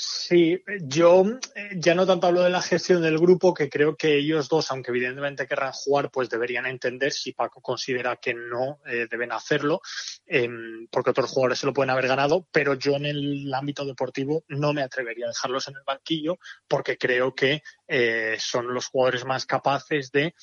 D: Sí, yo eh, ya no tanto hablo de la gestión del grupo, que creo que ellos dos, aunque evidentemente querrán jugar, pues deberían entender si Paco considera que no eh, deben hacerlo, em, porque otros jugadores se lo pueden haber ganado, pero yo en el ámbito deportivo no me atrevería a dejarlos en el banquillo, porque creo que eh, son los jugadores más capaces de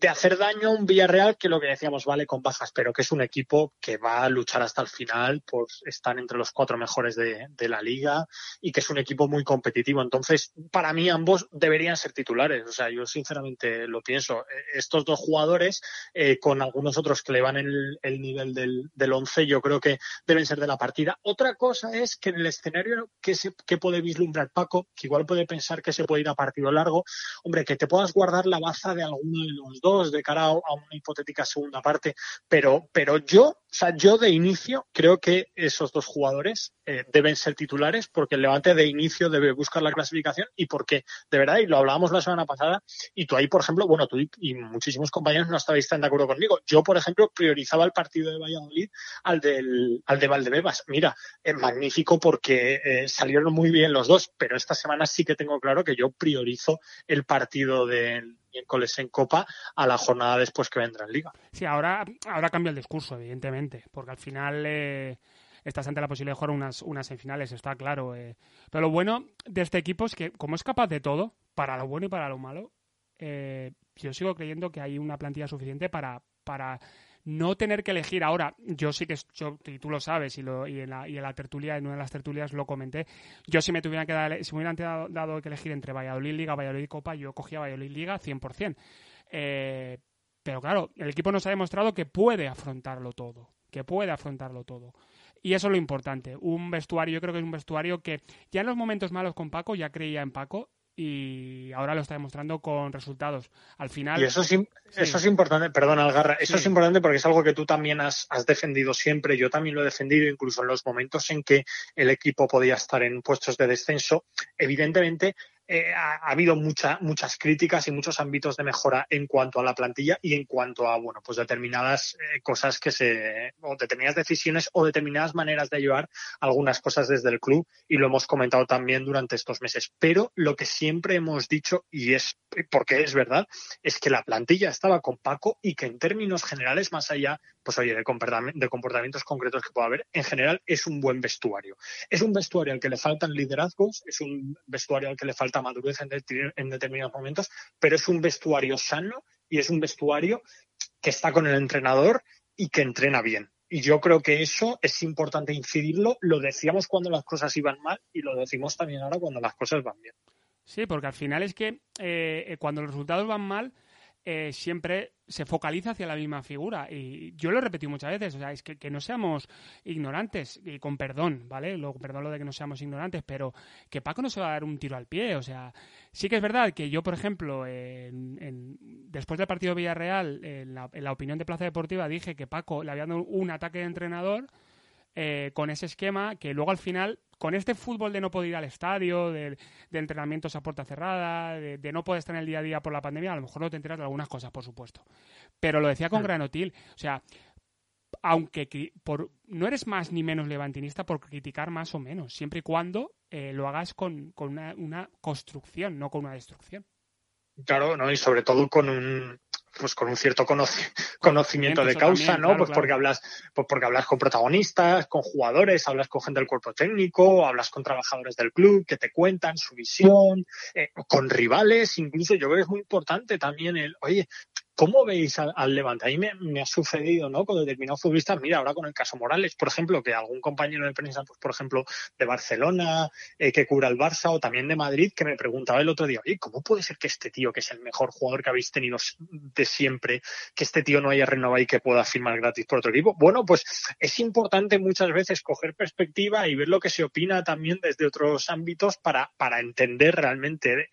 D: de hacer daño a un Villarreal que lo que decíamos vale con bajas, pero que es un equipo que va a luchar hasta el final, pues están entre los cuatro mejores de, la liga y que es un equipo muy competitivo. Entonces, para mí ambos deberían ser titulares. O sea, yo sinceramente lo pienso. Estos dos jugadores, eh, con algunos otros que le van el, el nivel del, del once, yo creo que deben ser de la partida. Otra cosa es que en el escenario que, se, que puede vislumbrar Paco, que igual puede pensar que se puede ir a partido largo, hombre, que te puedas guardar la baza de alguno de los dos de cara a una hipotética segunda parte, pero, pero yo, o sea, yo de inicio creo que esos dos jugadores eh, deben ser titulares porque el Levante de inicio debe buscar la clasificación y porque, de verdad, y lo hablábamos la semana pasada, y tú ahí, por ejemplo, bueno, tú y, muchísimos compañeros no estabais tan de acuerdo conmigo. Yo, por ejemplo, priorizaba el partido de Valladolid al del al de Valdebebas. Mira, es magnífico porque eh, salieron muy bien los dos, pero esta semana sí que tengo claro que yo priorizo el partido del en Copa a la jornada después que vendrá en Liga.
A: Sí, ahora, ahora cambia el discurso, evidentemente, porque al final eh, estás ante la posibilidad de jugar unas, unas semifinales, está claro. Eh. Pero lo bueno de este equipo es que, como es capaz de todo, para lo bueno y para lo malo, eh, yo sigo creyendo que hay una plantilla suficiente para, para no tener que elegir ahora, yo sí que, yo, y tú lo sabes, y, lo, y, en la, y en la tertulia, en una de las tertulias lo comenté, yo si me tuviera que si me hubieran dado, dado que elegir entre Valladolid Liga, Valladolid Copa, yo cogía Valladolid Liga 100%. Eh, pero claro, el equipo nos ha demostrado que puede afrontarlo todo, que puede afrontarlo todo. Y eso es lo importante. Un vestuario, yo creo que es un vestuario que ya en los momentos malos con Paco, ya creía en Paco y ahora lo está demostrando con resultados. Al final.
D: Y eso es, eso es importante, perdón, Algarra, eso es importante porque es algo que tú también has, has, defendido siempre. Yo también lo he defendido, incluso en los momentos en que el equipo podía estar en puestos de descenso. Evidentemente, eh, ha, ha, habido mucha, muchas críticas y muchos ámbitos de mejora en cuanto a la plantilla y en cuanto a, bueno, pues determinadas eh, cosas que se, o determinadas decisiones o determinadas maneras de llevar algunas cosas desde el club y lo hemos comentado también durante estos meses. Pero lo que siempre hemos dicho, y es porque es verdad, es que la plantilla estaba con Paco y que en términos generales, más allá, pues oye, de, comportamientos concretos que pueda haber, en general es un buen vestuario. Es un vestuario al que le faltan liderazgos, es un vestuario al que le falta madurez en, de, en determinados momentos, pero es un vestuario sano y es un vestuario que está con el entrenador y que entrena bien. Y yo creo que eso es importante incidirlo. Lo decíamos cuando las cosas iban mal y lo decimos también ahora cuando las cosas van bien.
A: Sí, porque al final es que eh, cuando los resultados van mal, eh, siempre se focaliza hacia la misma figura. Y yo lo he repetido muchas veces, o sea, es que, que, no seamos ignorantes, y con perdón, ¿vale? Lo, perdón lo de que no seamos ignorantes, pero que Paco no se va a dar un tiro al pie, o sea, sí que es verdad que yo, por ejemplo, en, en, después del partido Villarreal, en la, en la, opinión de Plaza Deportiva, dije que Paco le había dado un ataque de entrenador eh, con ese esquema que luego al final con este fútbol de no poder ir al estadio, de, de entrenamientos a puerta cerrada, de, de, no poder estar en el día a día por la pandemia, a lo mejor no te enteras de algunas cosas, por supuesto. Pero lo decía con Granotil, o sea, aunque por, no eres más ni menos levantinista por criticar más o menos, siempre y cuando eh, lo hagas con, con una, una, construcción, no con una destrucción.
D: Claro, ¿no? y sobre todo con un, pues con un cierto conoci conocimiento de causa, también, ¿no? Claro, pues porque hablas, pues porque hablas con protagonistas, con jugadores, hablas con gente del cuerpo técnico, hablas con trabajadores del club que te cuentan su visión, eh, con rivales, incluso yo creo que es muy importante también el, oye, ¿Cómo veis al, Levante? Ahí me, me, ha sucedido, ¿no? Con determinados futbolistas. Mira, ahora con el caso Morales, por ejemplo, que algún compañero de prensa, pues, por ejemplo, de Barcelona, eh, que cura el Barça, o también de Madrid, que me preguntaba el otro día, oye, ¿cómo puede ser que este tío, que es el mejor jugador que habéis tenido de siempre, que este tío no haya renovado y que pueda firmar gratis por otro equipo? Bueno, pues es importante muchas veces coger perspectiva y ver lo que se opina también desde otros ámbitos para, para entender realmente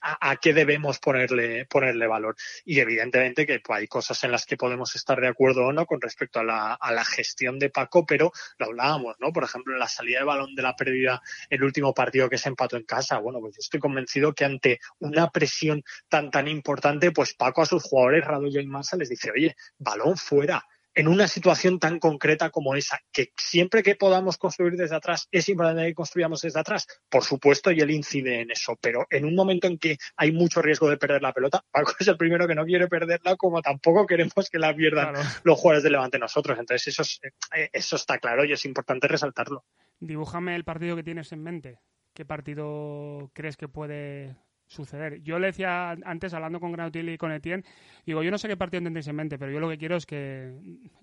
D: a, a qué debemos ponerle, ponerle valor. Y evidentemente que pues, hay cosas en las que podemos estar de acuerdo o no con respecto a la, a la, gestión de Paco, pero lo hablábamos, ¿no? Por ejemplo, la salida de balón de la pérdida, el último partido que se empató en casa, bueno, pues yo estoy convencido que ante una presión tan, tan importante, pues Paco a sus jugadores, Radoyo y Massa, les dice, oye, balón fuera, en una situación tan concreta como esa, que siempre que podamos construir desde atrás, es importante que construyamos desde atrás, por supuesto, y él incide en eso, pero en un momento en que hay mucho riesgo de perder la pelota, Paco es el primero que no quiere perderla, como tampoco queremos que la pierdan claro. los jugadores de Levante nosotros. Entonces, eso, es, eh, eso está claro y es importante resaltarlo.
A: Dibújame el partido que tienes en mente. ¿Qué partido crees que puede suceder. Yo le decía antes, hablando con Granotil y con Etienne, digo, yo no sé qué partido tendréis en mente, pero yo lo que quiero es que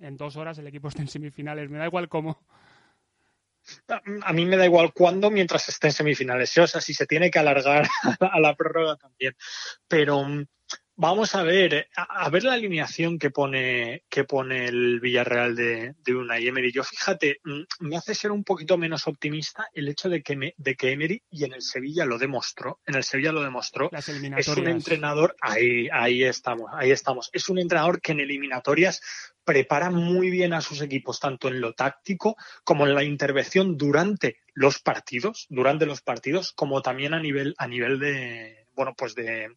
A: en dos horas el equipo esté en semifinales. Me da igual cómo.
D: A mí me da igual cuándo mientras esté en semifinales. O sea, si se tiene que alargar a la prórroga también. Pero Vamos a ver, a, ver la alineación que pone, que pone el Villarreal de, de Unai Emery. Yo fíjate, me hace ser un poquito menos optimista el hecho de que, me, de que Emery y en el Sevilla lo demostró, en el Sevilla lo demostró. Es un entrenador, ahí, ahí estamos, ahí estamos. Es un entrenador que en eliminatorias prepara muy bien a sus equipos, tanto en lo táctico como en la intervención durante los partidos, durante los partidos, como también a nivel, a nivel de, bueno, pues de,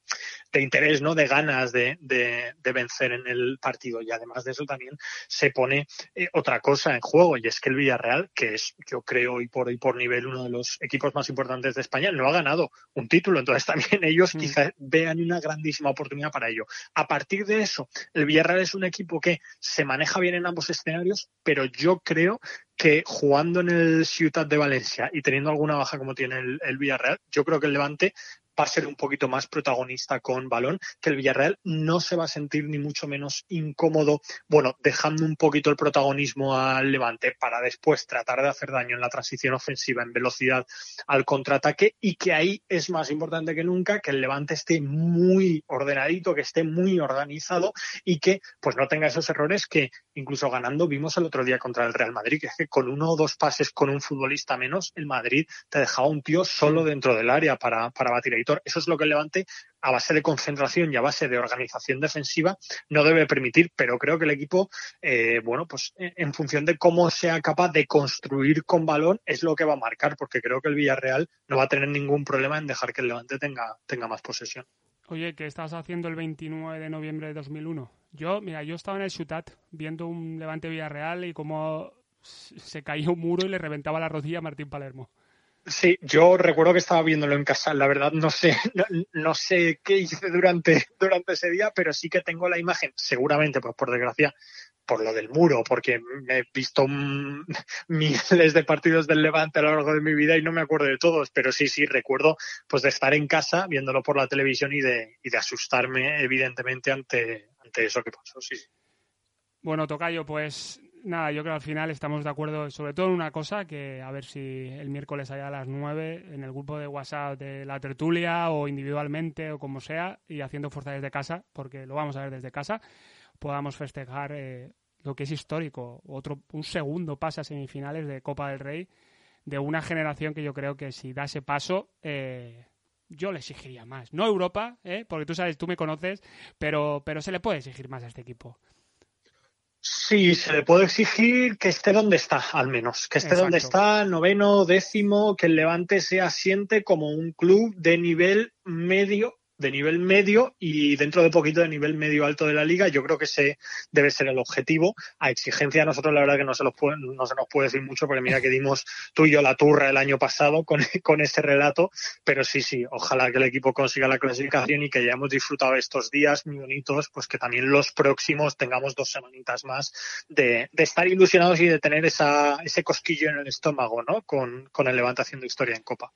D: de interés, ¿no? De ganas de, de, de, vencer en el partido. Y además de eso también se pone eh, otra cosa en juego, y es que el Villarreal, que es, yo creo, hoy por hoy por nivel uno de los equipos más importantes de España, no ha ganado un título. Entonces también ellos mm. quizás vean una grandísima oportunidad para ello. A partir de eso, el Villarreal es un equipo que se maneja bien en ambos escenarios, pero yo creo que jugando en el Ciutat de Valencia y teniendo alguna baja como tiene el, el Villarreal, yo creo que el Levante va a ser un poquito más protagonista con balón, que el Villarreal no se va a sentir ni mucho menos incómodo, bueno, dejando un poquito el protagonismo al Levante para después tratar de hacer daño en la transición ofensiva, en velocidad al contraataque y que ahí es más importante que nunca que el Levante esté muy ordenadito, que esté muy organizado y que pues no tenga esos errores que incluso ganando vimos el otro día contra el Real Madrid, que es que con uno o dos pases con un futbolista menos, el Madrid te dejaba un tío solo dentro del área para, para batir a Eso es lo que el Levante a base de concentración y a base de organización defensiva no debe permitir, pero creo que el equipo, eh, bueno, pues en función de cómo sea capaz de construir con balón es lo que va a marcar, porque creo que el Villarreal no va a tener ningún problema en dejar que el Levante tenga, tenga más posesión.
A: Oye, ¿qué estás haciendo el 29 de noviembre de 2001? Yo, mira, yo estaba en el Chutat viendo un Levante Villarreal y cómo se caía un muro y le reventaba la rodilla a Martín Palermo.
D: Sí, yo recuerdo que estaba viéndolo en casa. La verdad no sé, no, sé qué hice durante, durante ese día, pero sí que tengo la imagen, seguramente, pues por desgracia, por lo del muro, porque me he visto miles de partidos del Levante a lo largo de mi vida y no me acuerdo de todos, pero sí, sí, recuerdo pues de estar en casa viéndolo por la televisión y de, y de asustarme evidentemente ante, ante eso que pasó, sí.
A: Bueno, Tocayo, pues nada, yo creo que al final estamos de acuerdo sobre todo en una cosa, que a ver si el miércoles allá a las 9 en el grupo de WhatsApp de la tertulia o individualmente o como sea y haciendo fuerza desde casa, porque lo vamos a ver desde casa, podamos festejar eh, lo que es histórico. Otro, un segundo pase a semifinales de Copa del Rey de una generación que yo creo que si da ese paso... Eh, yo le exigiría más. No Europa, ¿eh? porque tú sabes, tú me conoces, pero, pero se le puede exigir más a este equipo.
D: Sí, se le puede exigir que esté donde está, al menos. Que esté donde está, noveno, décimo, que el Levante se asiente como un club de nivel medio de nivel medio y dentro de poquito de nivel medio alto de la liga. Yo creo que ese debe ser el objetivo. A exigencia nosotros la verdad que no se, los puede, nos puede decir mucho porque mira que dimos tú y yo la turra el año pasado con, con ese relato, pero sí, sí, ojalá que el equipo consiga la clasificación y que hayamos disfrutado estos días muy bonitos, pues que también los próximos tengamos dos semanitas más de, de estar ilusionados y de tener esa, ese cosquillo en el estómago, ¿no? Con, con el Levante haciendo historia en Copa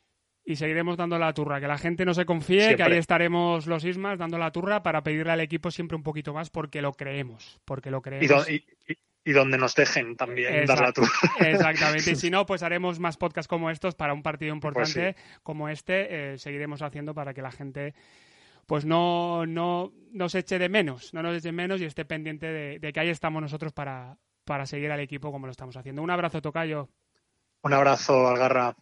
A: y seguiremos dando la turra. Que la gente no se confíe, que ahí estaremos los Ismas dando la turra para pedirle al equipo siempre un poquito más porque lo creemos. Porque lo creemos.
D: Y, donde nos dejen también dar la turra.
A: Exactamente. Y si no, pues haremos más podcasts como estos para un partido pues importante como este. Eh, seguiremos haciendo para que la gente pues no, no nos eche de menos, no nos eche de menos y esté pendiente de, de que ahí estamos nosotros para, para seguir al equipo como lo estamos haciendo. Un abrazo, Tocayo.
D: Un abrazo, Algarra.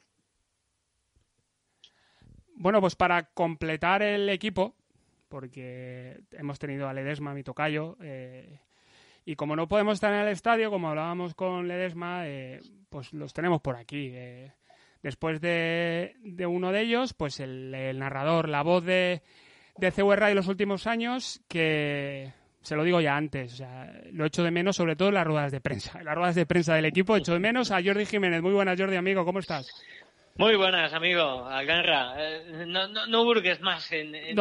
A: Bueno, pues para completar el equipo, porque hemos tenido a Ledesma, mi tocayo, eh, y como no podemos estar en el estadio, como hablábamos con Ledesma, eh, pues los tenemos por aquí. Eh. Después de, uno de ellos, pues el, narrador, la voz de, de CUR de los últimos años, que se lo digo ya antes, o sea, lo echo de menos sobre todo en las ruedas de prensa. En las ruedas de prensa del equipo echo de menos a Jordi Jiménez. Muy buenas, Jordi, amigo, ¿cómo estás?
E: Muy buenas, amigo. Alganra. Eh, no, no, no burgues más en, en,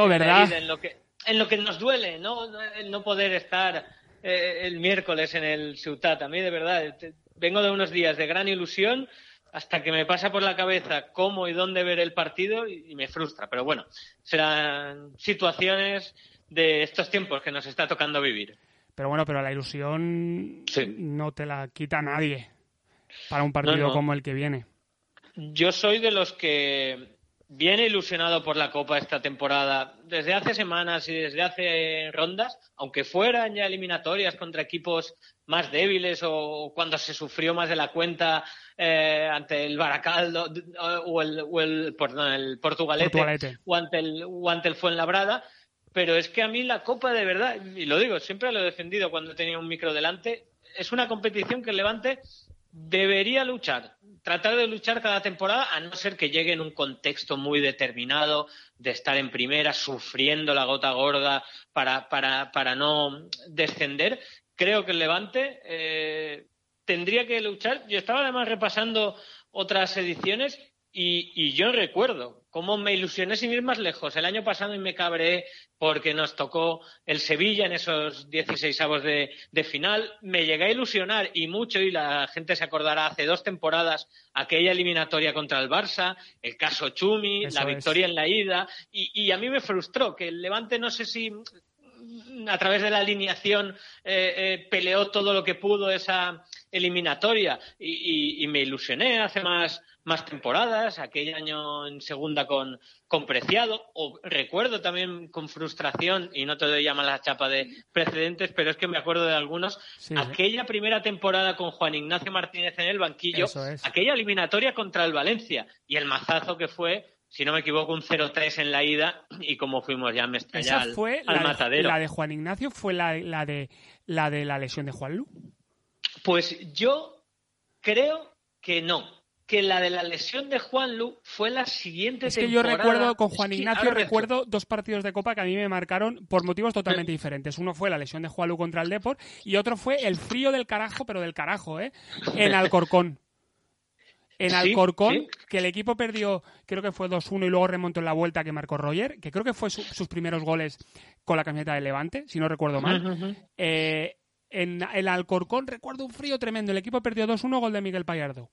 E: lo que, en lo que nos duele, ¿no? no poder estar eh, el miércoles en el Ciutat. A mí, de verdad, vengo de unos días de gran ilusión hasta que me pasa por la cabeza cómo y dónde ver el partido y, me frustra. Pero bueno, serán situaciones de estos tiempos que nos está tocando vivir.
A: Pero bueno, pero la ilusión no te la quita nadie para un partido como el que viene.
E: Yo soy de los que viene ilusionado por la Copa esta temporada desde hace semanas y desde hace rondas, aunque fueran ya eliminatorias contra equipos más débiles o cuando se sufrió más de la cuenta eh, ante el Baracaldo o el, o el, perdón, el Portugalete, O, ante el, o ante el Fuenlabrada. Pero es que a mí la Copa de verdad, y lo digo, siempre lo he defendido cuando tenía un micro delante, es una competición que el Levante debería luchar, tratar de luchar cada temporada, a no ser que llegue en un contexto muy determinado de estar en primera, sufriendo la gota gorda para, para, para no descender. Creo que el Levante eh, tendría que luchar. Yo estaba además repasando otras ediciones Y, yo recuerdo cómo me ilusioné sin ir más lejos. El año pasado y me cabré porque nos tocó el Sevilla en esos 16 avos de, final. Me llegué a ilusionar y mucho, y la gente se acordará, hace dos temporadas, aquella eliminatoria contra el Barça, el caso Chumi, la victoria en la ida. Y, a mí me frustró que el Levante, no sé si a través de la alineación eh, eh, peleó todo lo que pudo esa eliminatoria y, me ilusioné hace más, más temporadas, aquel año en segunda con, con Preciado, o recuerdo también con frustración, y no te doy ya la chapa de precedentes, pero es que me acuerdo de algunos, aquella primera temporada con Juan Ignacio Martínez en el banquillo, aquella eliminatoria contra el Valencia, y el mazazo que fue si no me equivoco, un 0-3 en la ida y como fuimos ya me
A: fue
E: al,
A: la
E: matadero.
A: De, la de Juan Ignacio fue la, la, de, la de la lesión de Juan Lu.
E: Pues yo creo que no. Que la de la lesión de Juan Lu fue la siguiente
A: es que yo recuerdo con Juan Ignacio, recuerdo dos partidos de Copa que a mí me marcaron por motivos totalmente diferentes. Uno fue la lesión de Juan Lu contra el Deport y otro fue el frío del carajo, pero del carajo, ¿eh? En Alcorcón. En Alcorcón, que el equipo perdió, creo que fue 2-1 y luego remontó en la vuelta que marcó Roger, que creo que fue sus primeros goles con la camiseta de Levante, si no recuerdo mal. eh, en el Alcorcón recuerdo un frío tremendo. El equipo perdió 2-1, gol de Miguel Payardo.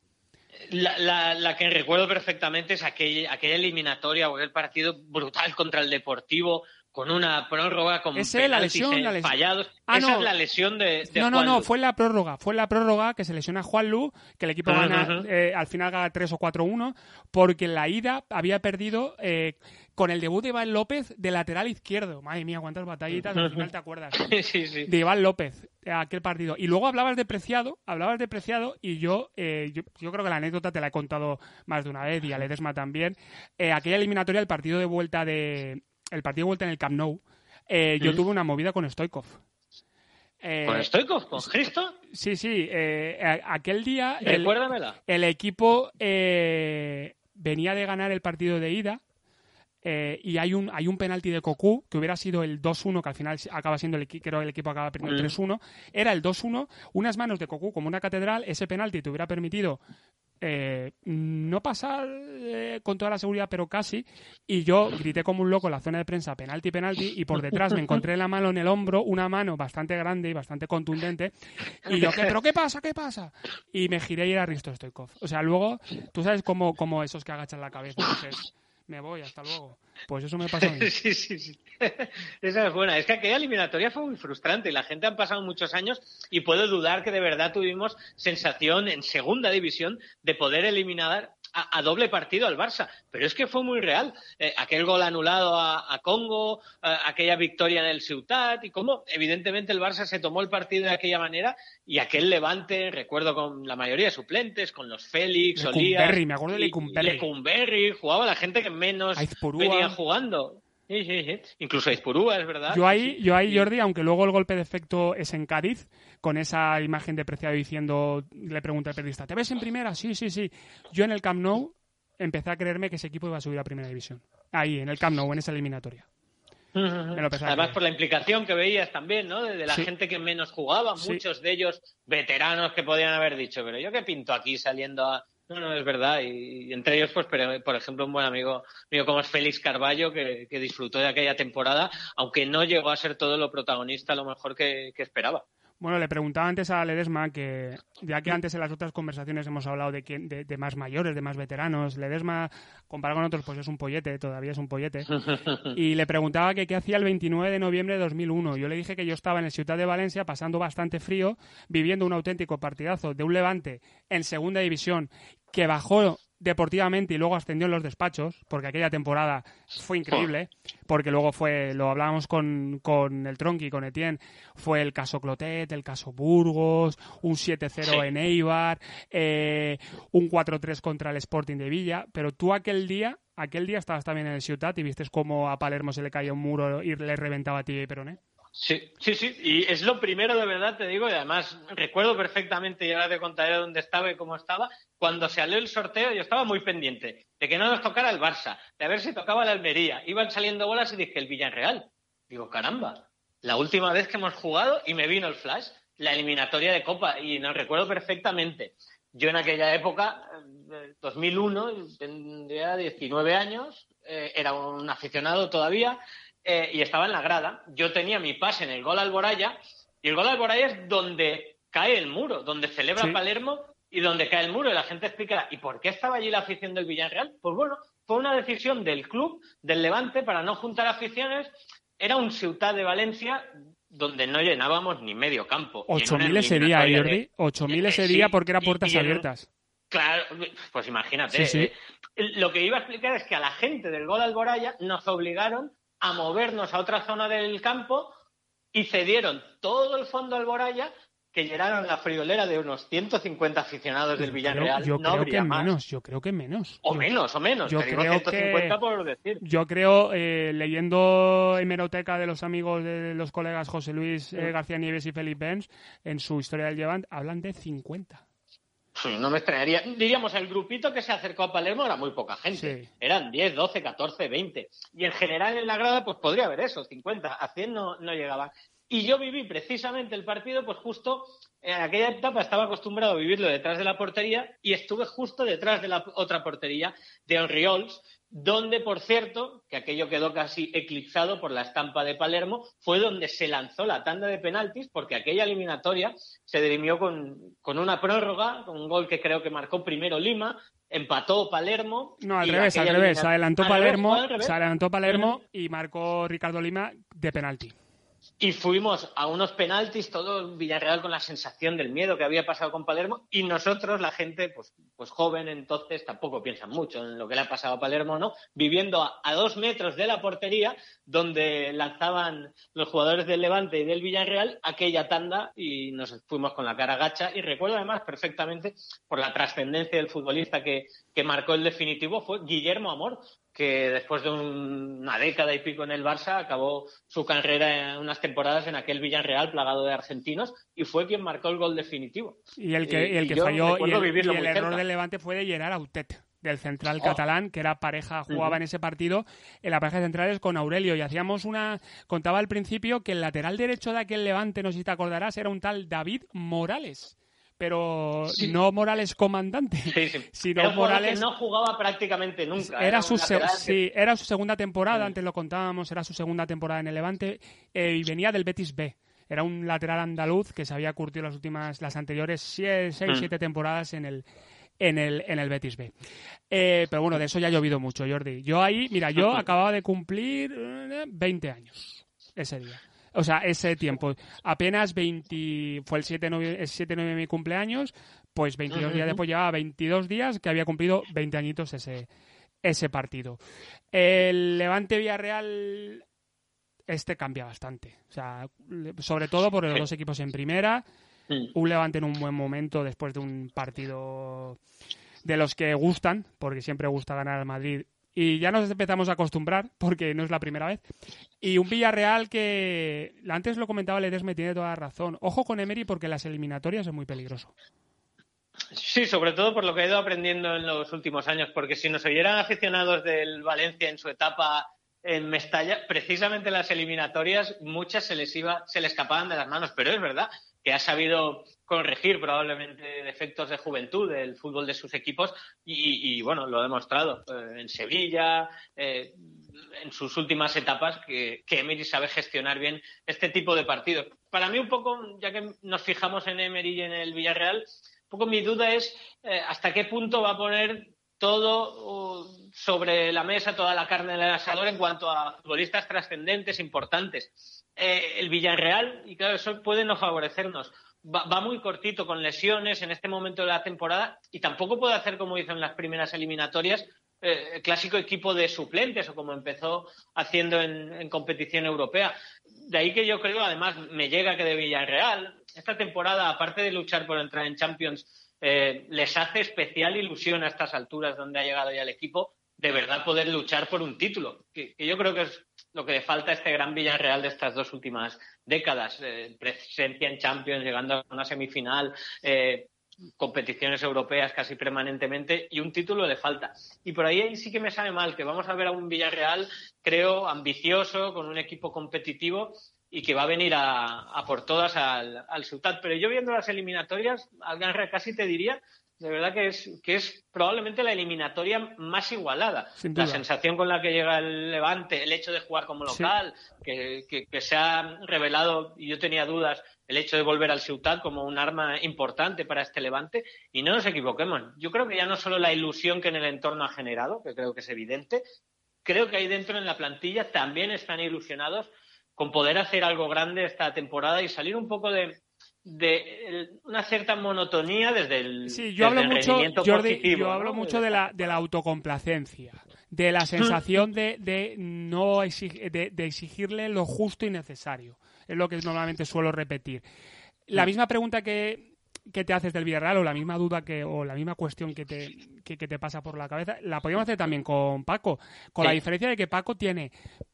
E: La, la, que recuerdo perfectamente es aquella, aquella eliminatoria o aquel partido brutal contra el Deportivo con una prórroga con
A: Ese, la lesión, la
E: fallados. Ah, Esa es la lesión de,
A: No, no, no, fue la prórroga. Fue la prórroga que se lesiona Juan Lu, que el equipo gana, eh, al final gana 3 o 4-1, porque en la ida había perdido eh, con el debut de Iván López de lateral izquierdo. Madre mía, cuántas batallitas, al final te acuerdas.
E: sí, sí.
A: De Iván López, aquel partido. Y luego hablabas de Preciado, hablabas de Preciado, y yo, eh, yo, creo que la anécdota te la he contado más de una vez, y a Ledesma también. aquella eliminatoria, el partido de vuelta de el partido de vuelta en el Camp Nou, eh, yo tuve una movida con Stoikov.
E: Eh, ¿Con Stoikov? ¿Con Cristo?
A: Sí, sí. Eh, aquel día.
E: El,
A: el equipo venía de ganar el partido de ida. y hay un, hay un penalti de Cocu que hubiera sido el 2-1, que al final acaba siendo el, creo el equipo acaba perdiendo el 3-1. Era el 2-1, unas manos de Cocu como una catedral. Ese penalti te hubiera permitido eh, no pasar eh, con toda la seguridad, pero casi. Y yo grité como un loco en la zona de prensa, penalti, penalti, y por detrás me encontré la mano en el hombro, una mano bastante grande y bastante contundente. Y yo, ¿qué, ¿pero qué pasa? ¿Qué pasa? Y me giré y era Risto Stoikov. O sea, luego, tú sabes cómo, cómo esos que agachan la cabeza, dices, me voy, hasta luego. Pues eso me pasó a mí.
E: sí, sí, sí. Esa es buena. Es que aquella eliminatoria fue muy frustrante y la gente han pasado muchos años y puedo dudar que de verdad tuvimos sensación en segunda división de poder eliminar a, doble partido al Barça. Pero es que fue muy real. Eh, aquel gol anulado a, Congo, eh, aquella victoria en el Ciutat y cómo evidentemente el Barça se tomó el partido de aquella manera y aquel levante, recuerdo con la mayoría de suplentes, con los Félix, Olías.
A: me acuerdo de
E: Lecumberri. jugaba la gente que menos venía jugando. Sí, sí, sí. Incluso Aizpurúa, es verdad.
A: Yo ahí, yo ahí, Jordi, aunque luego el golpe de efecto es en Cádiz, con esa imagen de Preciado diciendo, le pregunta al periodista, ¿te ves en primera? Sí, sí, sí. Yo en el Camp Nou empecé a creerme que ese equipo iba a subir a primera división. Ahí, en el Camp Nou, en esa eliminatoria.
E: Además, por la implicación que veías también, ¿no? De, la gente que menos jugaba, muchos de ellos veteranos que podían haber dicho, pero yo qué pinto aquí saliendo a, no, no, es verdad. Y, entre ellos, pues, por ejemplo, un buen amigo mío como es Félix Carballo, que, disfrutó de aquella temporada, aunque no llegó a ser todo lo protagonista, a lo mejor que esperaba.
A: Bueno, le preguntaba antes a Ledesma que, ya que antes en las otras conversaciones hemos hablado de, de, más mayores, de más veteranos, Ledesma, comparado con otros, pues es un pollete, todavía es un pollete. Y le preguntaba que qué hacía el 29 de noviembre de 2001. Yo le dije que yo estaba en el Ciudad de Valencia pasando bastante frío, viviendo un auténtico partidazo de un Levante en segunda división que bajó deportivamente y luego ascendió en los despachos, porque aquella temporada fue increíble, porque luego fue, lo hablábamos con, con el Tronqui, con Etienne, fue el caso Clotet, el caso Burgos, un 7-0 en Eibar, eh, un 4-3 contra el Sporting de Villa, pero tú aquel día, aquel día estabas también en el Ciutat y viste cómo a Palermo se le caía un muro y le reventaba a ti y Peroné.
E: Sí, sí, sí, y es lo primero de verdad, te digo, y además recuerdo perfectamente, y ahora te contaré dónde estaba y cómo estaba, cuando salió el sorteo yo estaba muy pendiente de que no nos tocara el Barça, de a ver si tocaba la Almería, iban saliendo bolas y dije el Villarreal. Digo, caramba, la última vez que hemos jugado y me vino el flash, la eliminatoria de Copa, y nos recuerdo perfectamente. Yo en aquella época, 2001, tendría 19 años, eh, era un aficionado todavía eh, y estaba en la grada. Yo tenía mi pase en el gol Alboraya y el gol Alboraya es donde cae el muro, donde celebra Palermo y donde cae el muro. Y la gente explica, ¿y por qué estaba allí la afición del Villarreal? Pues bueno, fue una decisión del club, del Levante, para no juntar aficiones. Era un Ciudad de Valencia donde no llenábamos ni medio campo.
A: 8.000 ese día, Jordi. 8.000 ese día porque era puertas abiertas.
E: Claro, pues imagínate. Eh, lo que iba a explicar es que a la gente del Gol Alboraya nos obligaron a movernos a otra zona del campo y cedieron todo el fondo Alboraya que llenaron la friolera de unos 150 aficionados del Villarreal.
A: Yo,
E: creo
A: que menos, yo creo que menos.
E: O menos, o menos.
A: Yo creo que,
E: por decir.
A: Yo creo, eh, leyendo hemeroteca de los amigos de los colegas José Luis eh, García Nieves y Felipe Benz, en su historia del Levant, hablan de 50.
E: No me extrañaría. Diríamos, el grupito que se acercó a Palermo era muy poca gente. Eran 10, 12, 14, 20. Y en general en la grada, pues podría haber eso, 50. A 100 no, no llegaban. Y yo viví precisamente el partido, pues justo en aquella etapa estaba acostumbrado a vivirlo detrás de la portería y estuve justo detrás de la otra portería de Henriols, donde, por cierto, que aquello quedó casi eclipsado por la estampa de Palermo, fue donde se lanzó la tanda de penaltis, porque aquella eliminatoria se dirimió con, con una prórroga, con un gol que creo que marcó primero Lima, empató Palermo.
A: No, al revés, al revés, se adelantó Palermo, se adelantó Palermo y marcó Ricardo Lima de penalti.
E: Y fuimos a unos penaltis, todo Villarreal con la sensación del miedo que había pasado con Palermo, y nosotros, la gente, pues, pues joven entonces, tampoco piensan mucho en lo que le ha pasado a Palermo, ¿no? Viviendo a, dos metros de la portería, donde lanzaban los jugadores del Levante y del Villarreal aquella tanda, y nos fuimos con la cara gacha. Y recuerdo además perfectamente, por la trascendencia del futbolista que, que marcó el definitivo, fue Guillermo Amor, que después de una década y pico en el Barça acabó su carrera en unas temporadas en aquel Villarreal plagado de argentinos y fue quien marcó el gol definitivo.
A: Y el que, el que falló y el, error del Levante fue de llenar a Utet del central oh. catalán, que era pareja, jugaba en ese partido, en la pareja de centrales con Aurelio. Y hacíamos una. Contaba al principio que el lateral derecho de aquel levante, no sé si te acordarás, era un tal David Morales pero no Morales comandante, sino Morales
E: no jugaba prácticamente nunca.
A: Era, su era su segunda temporada, antes lo contábamos, era su segunda temporada en el Levante eh, y venía del Betis B. Era un lateral andaluz que se había curtido las últimas, las anteriores seis, mm. siete temporadas en el en el, en el Betis B. Eh, pero bueno, de eso ya ha llovido mucho, Jordi. Yo ahí, mira, yo acababa de cumplir 20 eh, años ese día. O sea, ese tiempo. Apenas 20, fue el 7 de 7 de mi cumpleaños, pues 22 días después llevaba 22 días que había cumplido 20 añitos ese, ese partido. El Levante Villarreal, este cambia bastante. O sea, sobre todo por los dos equipos en primera. Un Levante en un buen momento después de un partido de los que gustan, porque siempre gusta ganar al Madrid y ya nos empezamos a acostumbrar porque no es la primera vez. Y un Villarreal que antes lo comentaba me tiene toda la razón. Ojo con Emery porque las eliminatorias es muy peligroso.
E: Sí, sobre todo por lo que he ido aprendiendo en los últimos años, porque si nos oyeran aficionados del Valencia en su etapa en Mestalla, precisamente las eliminatorias muchas se les iba, se les escapaban de las manos, pero es verdad que ha sabido corregir probablemente defectos de juventud del fútbol de sus equipos y, bueno, lo ha demostrado eh, en Sevilla, eh, en sus últimas etapas, que, que, Emery sabe gestionar bien este tipo de partidos. Para mí un poco, ya que nos fijamos en Emery y en el Villarreal, un poco mi duda es eh, hasta qué punto va a poner todo uh, sobre la mesa, toda la carne del asador en cuanto a futbolistas trascendentes, importantes. Eh, el Villarreal, y claro, eso puede no favorecernos. Va, muy cortito con lesiones en este momento de la temporada y tampoco puede hacer como hizo en las primeras eliminatorias, eh, clásico equipo de suplentes o como empezó haciendo en, competición europea. De ahí que yo creo, además, me llega que de Villarreal, esta temporada, aparte de luchar por entrar en Champions, eh, les hace especial ilusión a estas alturas donde ha llegado ya el equipo de verdad poder luchar por un título, que, yo creo que es lo que le falta a este gran Villarreal de estas dos últimas décadas. Eh, presencia en Champions, llegando a una semifinal, eh, competiciones europeas casi permanentemente y un título le falta. Y por ahí sí que me sabe mal que vamos a ver a un Villarreal, creo, ambicioso, con un equipo competitivo y que va a venir a, por todas al, al Pero yo viendo las eliminatorias, Alganra casi te diría de verdad que es, que es probablemente la eliminatoria más igualada. La sensación con la que llega el Levante, el hecho de jugar como local, que, que, se ha revelado, y yo tenía dudas, el hecho de volver al Ciutat como un arma importante para este Levante. Y no nos equivoquemos, yo creo que ya no solo la ilusión que en el entorno ha generado, que creo que es evidente, creo que ahí dentro en la plantilla también están ilusionados con poder hacer algo grande esta temporada y salir un poco de, de una cierta monotonía desde el,
A: sí, yo hablo mucho, yo hablo mucho de la, de la autocomplacencia, de la sensación de, de no de, exigirle lo justo y necesario. Es lo que normalmente suelo repetir. La misma pregunta que, que te haces del Villarreal o la misma duda que o la misma cuestión que te, que, te pasa por la cabeza, la podríamos hacer también con Paco, con la diferencia de que Paco tiene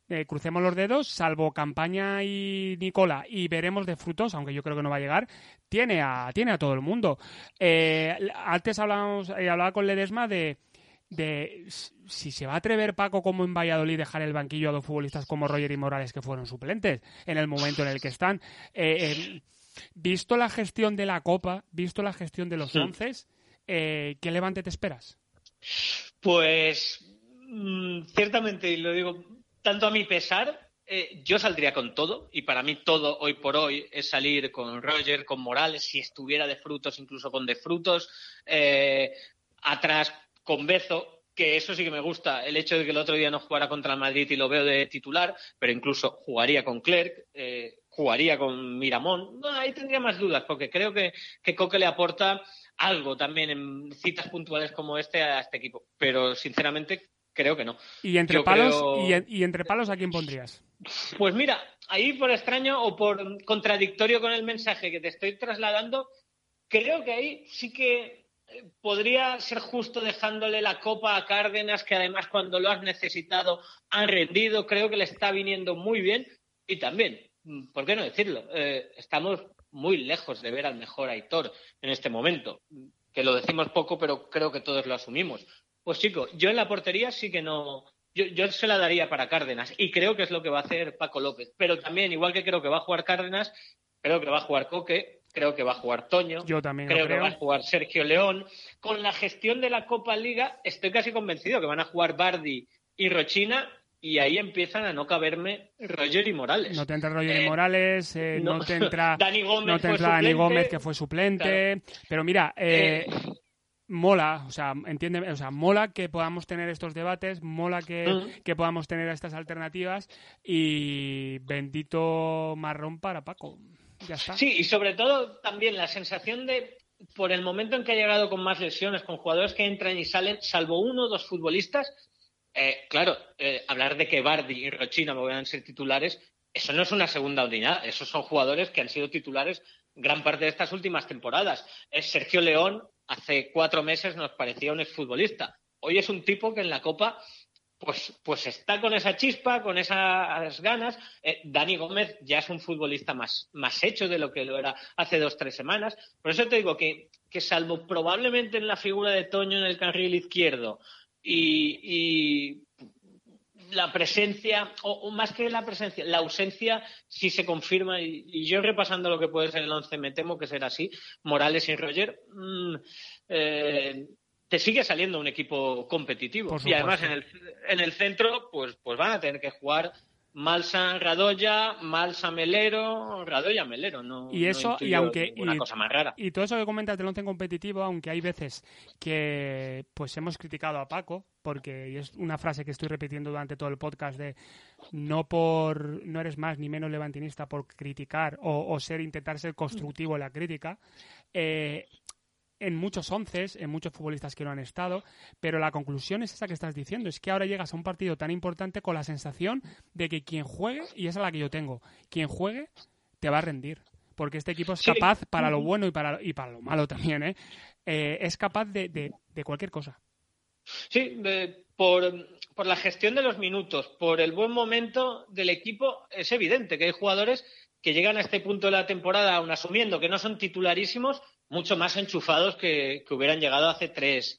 A: eh, crucemos los dedos, salvo Campaña y Nicola, y veremos de frutos, aunque yo creo que no va a llegar, tiene a, tiene a todo el mundo. Eh, antes hablábamos, eh, hablaba con Ledesma de, de si se va a atrever Paco como en Valladolid dejar el banquillo a dos futbolistas como Roger y Morales que fueron suplentes en el momento en el que están. Visto la gestión de la Copa, visto la gestión de los once, ¿qué levante te esperas?
E: Pues mm, ciertamente, y lo digo tanto a mi pesar, eh, yo saldría con todo, y para mí todo hoy por hoy es salir con Roger, con Morales, si estuviera de frutos, incluso con de frutos, eh, atrás con Bezo, que eso sí que me gusta, el hecho de que el otro día no jugara contra el Madrid y lo veo de titular, pero incluso jugaría con Clerc, eh, jugaría con Miramón, no, ahí tendría más dudas, porque creo que, que Coque le aporta algo también en citas puntuales como este a este equipo, pero sinceramente Creo que no.
A: ¿Y entre, palos, y, entre palos a quién pondrías?
E: Pues mira, ahí por extraño o por contradictorio con el mensaje que te estoy trasladando, creo que ahí sí que eh, podría ser justo dejándole la copa a Cárdenas, que además cuando lo has necesitado han rendido, creo que le está viniendo muy bien. Y también, ¿por qué no decirlo? Eh, estamos muy lejos de ver al mejor Aitor en este momento, que lo decimos poco, pero creo que todos lo asumimos. Pues chico, yo en la portería sí que no. Yo, se la daría para Cárdenas y creo que es lo que va a hacer Paco López. Pero también, igual que creo que va a jugar Cárdenas, creo que va a jugar Coque, creo que va a jugar Toño.
A: Yo también
E: creo, que va a jugar Sergio León. Con la gestión de la Copa Liga, estoy casi convencido que van a jugar Bardi y Rochina. Y ahí empiezan a no caberme Roger y Morales.
A: No te entra Roger y eh, Morales, eh, no, te entra Dani Gómez, Dani Gómez que fue suplente. Pero mira, eh, mola, o sea, entiende, o sea, mola que podamos tener estos debates, mola que, mm. que, podamos tener estas alternativas y bendito marrón para Paco. Ya está.
E: Sí, y sobre todo también la sensación de, por el momento en que ha llegado con más lesiones, con jugadores que entran y salen, salvo uno o dos futbolistas, eh, claro, eh, hablar de que Bardi y Rochina van a ser titulares, eso no es una segunda unidad, esos son jugadores que han sido titulares gran parte de estas últimas temporadas. Sergio León, hace cuatro meses nos parecía un exfutbolista. Hoy es un tipo que en la Copa pues, pues está con esa chispa, con esas ganas. Eh, Dani Gómez ya es un futbolista más, más hecho de lo que lo era hace dos, tres semanas. Por eso te digo que, que salvo probablemente en la figura de Toño en el carril izquierdo y la presencia, o, más que la presencia, la ausencia si se confirma, y, yo repasando lo que puede ser el 11, me temo que será así, Morales y Roger, mm, eh, te sigue saliendo un equipo competitivo. Y además en el, en el centro, pues, pues van a tener que jugar Malsa Radoya, Malsa Melero, Radoya Melero, no.
A: Y eso, y aunque.
E: Una cosa más rara.
A: Y todo eso que comentas del once competitivo, aunque hay veces que pues hemos criticado a Paco, porque es una frase que estoy repitiendo durante todo el podcast de no por no eres más ni menos levantinista por criticar o, ser intentar ser constructivo en la crítica. Eh, en muchos once, en muchos futbolistas que no han estado, pero la conclusión es esa que estás diciendo, es que ahora llegas a un partido tan importante con la sensación de que quien juegue, y esa es la que yo tengo, quien juegue te va a rendir, porque este equipo es capaz para lo bueno y para, y para lo malo también, ¿eh? eh es capaz de, de, cualquier cosa.
E: Sí, por, por la gestión de los minutos, por el buen momento del equipo, es evidente que hay jugadores que llegan a este punto de la temporada, aun asumiendo que no son titularísimos, mucho más enchufados que, hubieran llegado hace tres,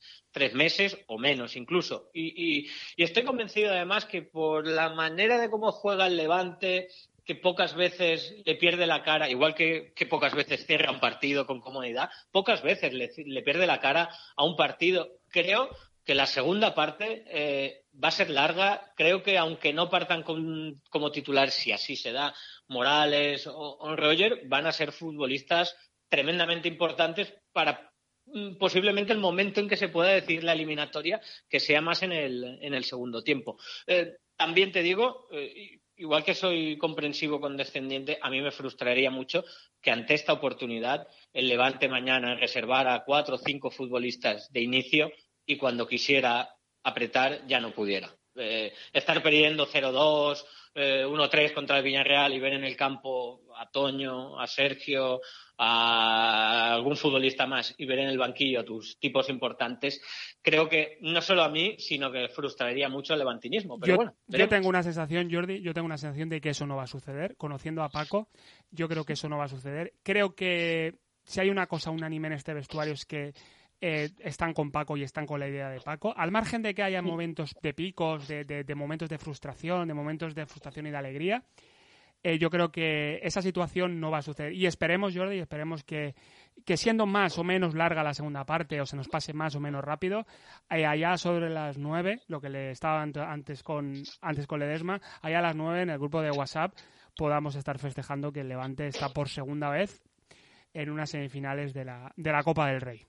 E: meses o menos incluso. Y, estoy convencido además que por la manera de cómo juega el Levante, que pocas veces le pierde la cara, igual que, que pocas veces cierra un partido con comodidad, pocas veces le, le pierde la cara a un partido. Creo que la segunda parte eh, va a ser larga. Creo que aunque no partan como titular, si así se da, Morales o, o Roger, van a ser futbolistas tremendamente importantes para mm, posiblemente el momento en que se pueda decir la eliminatoria, que sea más en el, en el segundo tiempo. Eh, también te digo, eh, igual que soy comprensivo con descendiente, a mí me frustraría mucho que ante esta oportunidad el Levante mañana reservara cuatro o cinco futbolistas de inicio y cuando quisiera apretar ya no pudiera. Eh, estar perdiendo 0-2, eh, 1-3 contra el Villarreal y ver en el campo a Toño, a Sergio, a algún futbolista más y ver en el banquillo a tus tipos importantes, creo que no solo a mí, sino que frustraría mucho el levantinismo. Pero
A: yo,
E: bueno,
A: yo tengo una sensación, Jordi, yo tengo una sensación de que eso no va a suceder. Conociendo a Paco, yo creo que eso no va a suceder. Creo que si hay una cosa unánime en este vestuario es que eh, están con Paco y están con la idea de Paco. Al margen de que haya momentos de picos, de, de- de momentos de frustración, de momentos de frustración y de alegría, eh, yo creo que esa situación no va a suceder. Y esperemos, Jordi, esperemos que, que siendo más o menos larga la segunda parte o se nos pase más o menos rápido, eh, allá sobre las nueve, lo que le estaba ant- antes con, antes con Ledesma, allá a las nueve en el grupo de WhatsApp podamos estar festejando que el Levante está por segunda vez en unas semifinales de la, de la Copa del Rey.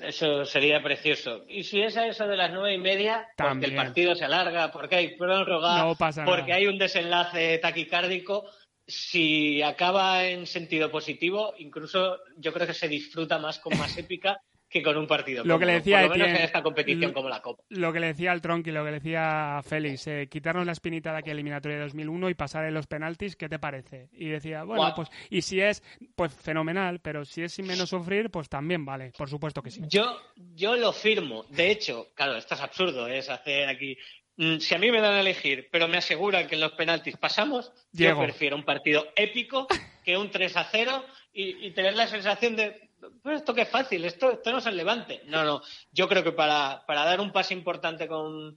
E: Eso sería precioso. Y si es a eso de las nueve y media, porque el partido se alarga, porque hay prórroga,
A: No
E: porque
A: nada.
E: hay un desenlace taquicárdico, si acaba en sentido positivo, incluso yo creo que se disfruta más con más épica que con un partido.
A: Lo que le decía
E: por lo menos en esta competición
A: lo-
E: como la Copa.
A: Lo que le decía al Tronqui, lo que le decía a Félix, eh, quitarnos la espinita de aquella eliminatoria de 2001 y pasar en los penaltis, ¿qué te parece? Y decía, bueno, pues, y si es, pues fenomenal, pero si es sin menos sufrir, pues también vale, por supuesto que sí.
E: Yo, yo lo firmo. De hecho, claro, esto es absurdo, ¿eh? es hacer aquí. Mm, Si a mí me dan a elegir, pero me aseguran que en los penaltis pasamos, yo prefiero un partido épico que un 3 a 0 y, y tener la sensación de, pues esto que es fácil, esto, esto no es el levante. No, no. Yo creo que para, para dar un paso importante con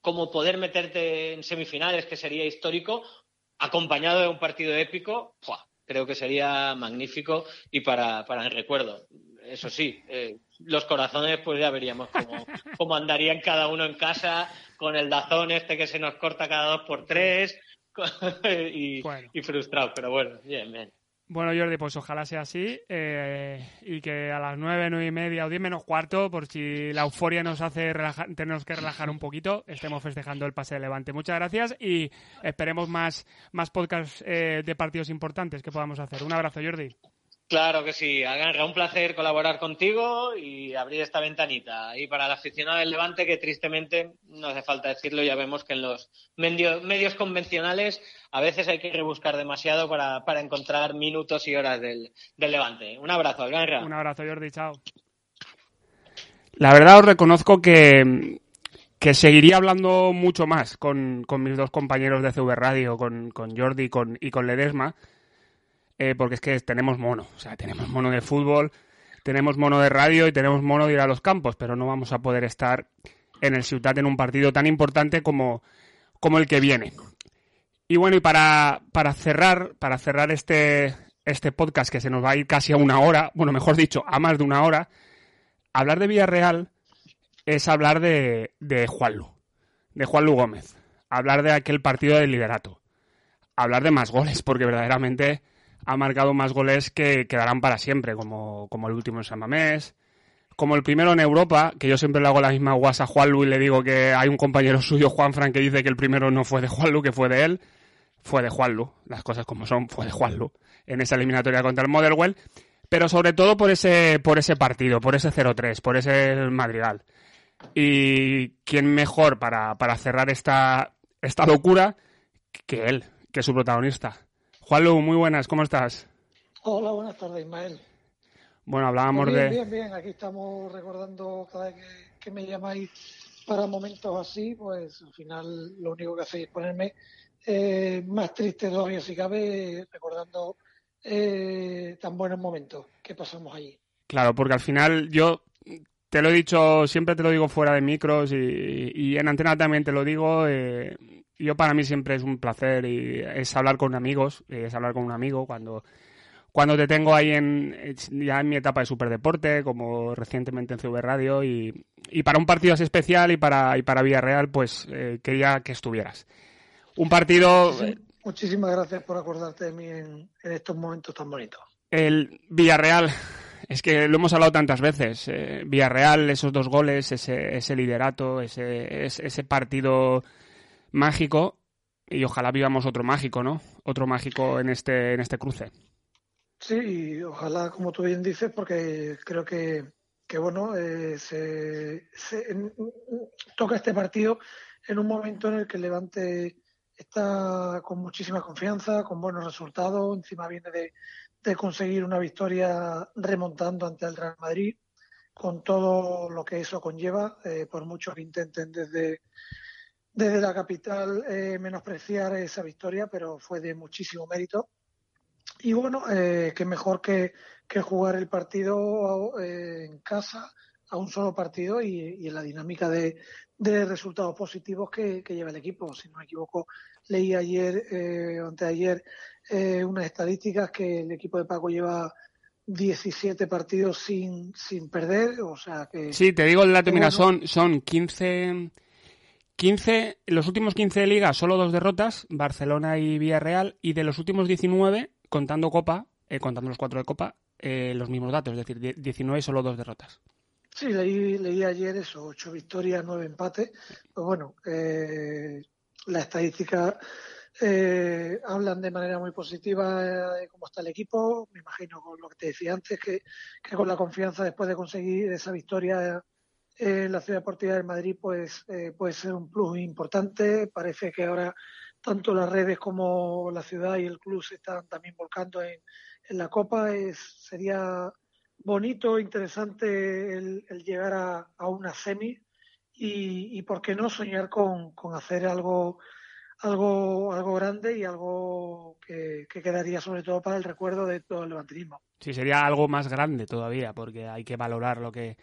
E: como poder meterte en semifinales, que sería histórico, acompañado de un partido épico, creo que sería magnífico y para, para el recuerdo. Eso sí, eh, los corazones pues ya veríamos cómo, cómo andarían cada uno en casa con el dazón este que se nos corta cada dos por tres y,
A: Bueno.
E: y frustrado. Pero bueno, bien, bien.
A: Bueno, Jordi, pues ojalá sea así eh, y que a las nueve, nueve y media o diez menos cuarto, por si la euforia nos hace relajar, tenemos que relajar un poquito, estemos festejando el pase de Levante. Muchas gracias y esperemos más, más podcasts eh, de partidos importantes que podamos hacer. Un abrazo, Jordi.
E: Claro que sí, Agarra, un placer colaborar contigo y abrir esta ventanita. Y para el aficionado del Levante, que tristemente, no hace falta decirlo, ya vemos que en los medio- medios convencionales a veces hay que rebuscar demasiado para, para encontrar minutos y horas del, del Levante. Un abrazo, Agarra.
A: Un abrazo, Jordi, chao. La verdad os reconozco que, que seguiría hablando mucho más con, con mis dos compañeros de CV Radio, con, con Jordi y con, y con Ledesma, eh, porque es que tenemos mono, o sea, tenemos mono de fútbol, tenemos mono de radio y tenemos mono de ir a los campos, pero no vamos a poder estar en el Ciutat en un partido tan importante como, como el que viene. Y bueno, y para, para cerrar, para cerrar este, este podcast que se nos va a ir casi a una hora, bueno, mejor dicho, a más de una hora, hablar de Villarreal es hablar de, de Juanlu, de Juanlu Gómez, hablar de aquel partido del liderato, hablar de más goles, porque verdaderamente ha marcado más goles que quedarán para siempre, como, como el último en San Mamés, como el primero en Europa, que yo siempre le hago la misma guasa a Juanlu y le digo que hay un compañero suyo, Juan Fran, que dice que el primero no fue de Juanlu, que fue de él, fue de Juanlu, las cosas como son, fue de Juanlu, en esa eliminatoria contra el Motherwell, pero sobre todo por ese, por ese partido, por ese 0-3, por ese Madrigal. Y quién mejor para, para cerrar esta, esta locura que él, que su protagonista. Juanlu, muy buenas, ¿cómo estás?
F: Hola, buenas tardes, Ismael.
A: Bueno, hablábamos
F: Pues bien,
A: de...
F: bien, bien. Aquí estamos recordando cada vez que, que me llamáis para momentos así, pues al final lo único que hacéis es ponerme eh, más triste todavía si cabe, recordando eh, tan buenos momentos que pasamos allí.
A: Claro, porque al final yo te lo he dicho, siempre te lo digo fuera de micros y, y en antena también te lo digo. eh, yo para mí siempre es un placer y es hablar con amigos, es hablar con un amigo cuando cuando te tengo ahí en ya en mi etapa de superdeporte, como recientemente en CV Radio y, y para un partido así especial y para y para Villarreal, pues eh, quería que estuvieras. Un partido.
F: Muchísimas gracias por acordarte de mí en, estos momentos tan bonitos.
A: El Villarreal, es que lo hemos hablado tantas veces. Eh, Villarreal, esos dos goles, ese, ese liderato, ese, ese partido mágico y ojalá vivamos otro mágico, ¿no? Otro mágico en este en este cruce.
F: Sí, ojalá, como tú bien dices, porque creo que, que bueno, eh, se, toca este partido en un momento en el que Levante está con muchísima confianza, con buenos resultados, encima viene de, conseguir una victoria remontando ante el Real Madrid, con todo lo que eso conlleva, eh, por mucho que intenten desde, desde la capital eh, menospreciar esa victoria, pero fue de muchísimo mérito y bueno, eh, qué mejor que, que, jugar el partido eh, en casa a un solo partido y, en la dinámica de, de resultados positivos que, que, lleva el equipo. Si no me equivoco, leí ayer eh, anteayer eh, unas estadísticas que el equipo de Paco lleva 17 partidos sin, sin perder, o sea que...
A: Sí, te digo el dato, mira, son, son 15... 15, los últimos 15 de liga, solo dos derrotas, Barcelona y Villarreal, y de los últimos 19, contando Copa, eh, contando los cuatro de Copa, eh, los mismos datos, es decir, 19 solo dos derrotas.
F: Sí, leí, leí ayer eso, ocho victorias, nueve empates. Pues bueno, eh, las estadísticas eh, hablan de manera muy positiva de cómo está el equipo. Me imagino con lo que te decía antes, que con la confianza después de conseguir esa victoria en la Ciudad Deportiva de Madrid, pues puede ser un plus importante. Parece que ahora tanto las redes como la ciudad y el club se están también volcando en, la Copa. Es, sería bonito, interesante el, llegar a, una semi y, y, por qué no soñar con, hacer algo algo algo grande y algo que, que, quedaría sobre todo para el recuerdo de todo el levantinismo.
A: Sí, sería algo más grande todavía, porque hay que valorar lo que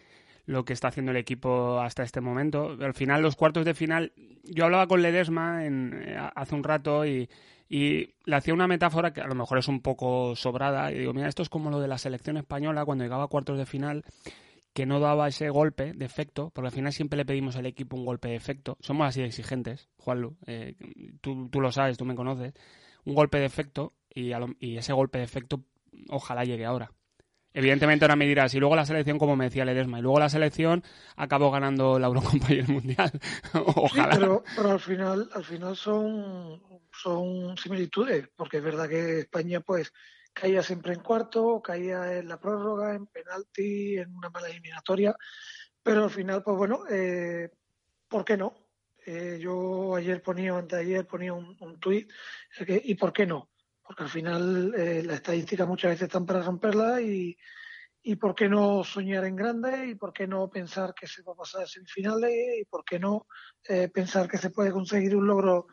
A: lo que está haciendo el equipo hasta este momento. Al final, los cuartos de final, yo hablaba con Ledesma en, eh, hace un rato y, y le hacía una metáfora que a lo mejor es un poco sobrada. Y digo, mira, esto es como lo de la selección española cuando llegaba a cuartos de final, que no daba ese golpe de efecto, porque al final siempre le pedimos al equipo un golpe de efecto. Somos así exigentes, Juanlu. Eh, tú, tú lo sabes, tú me conoces. Un golpe de efecto y, y ese golpe de efecto ojalá llegue ahora. Evidentemente ahora me dirás, y luego la selección, como me decía Ledesma, y luego la selección acabó ganando la Eurocopa y el Mundial. Ojalá.
F: pero, pero, al final, al final son, son similitudes, porque es verdad que España pues caía siempre en cuarto, caía en la prórroga, en penalti, en una mala eliminatoria, pero al final, pues bueno, eh, ¿por qué no? Eh, yo ayer ponía, antes de ayer ponía un, un tuit, ¿y por qué no? Porque al final eh, las estadísticas muchas veces están para romperlas y, y por qué no soñar en grande y por qué no pensar que se va a pasar a semifinales y por qué no eh, pensar que se puede conseguir un logro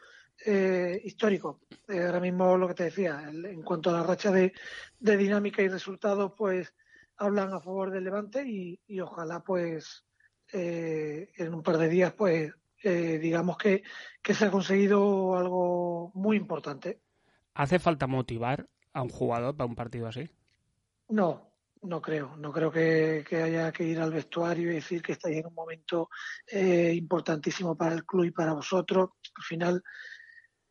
F: eh, histórico. Eh, ahora mismo lo que te decía, en cuanto a la racha de, de, dinámica y resultados, pues hablan a favor del Levante y, y ojalá pues eh, en un par de días pues digamos que, que se ha conseguido algo muy importante.
A: ¿Hace falta motivar a un jugador para un partido así?
F: No, no creo. No creo que, haya que ir al vestuario y decir que estáis en un momento eh, importantísimo para el club y para vosotros. Al final,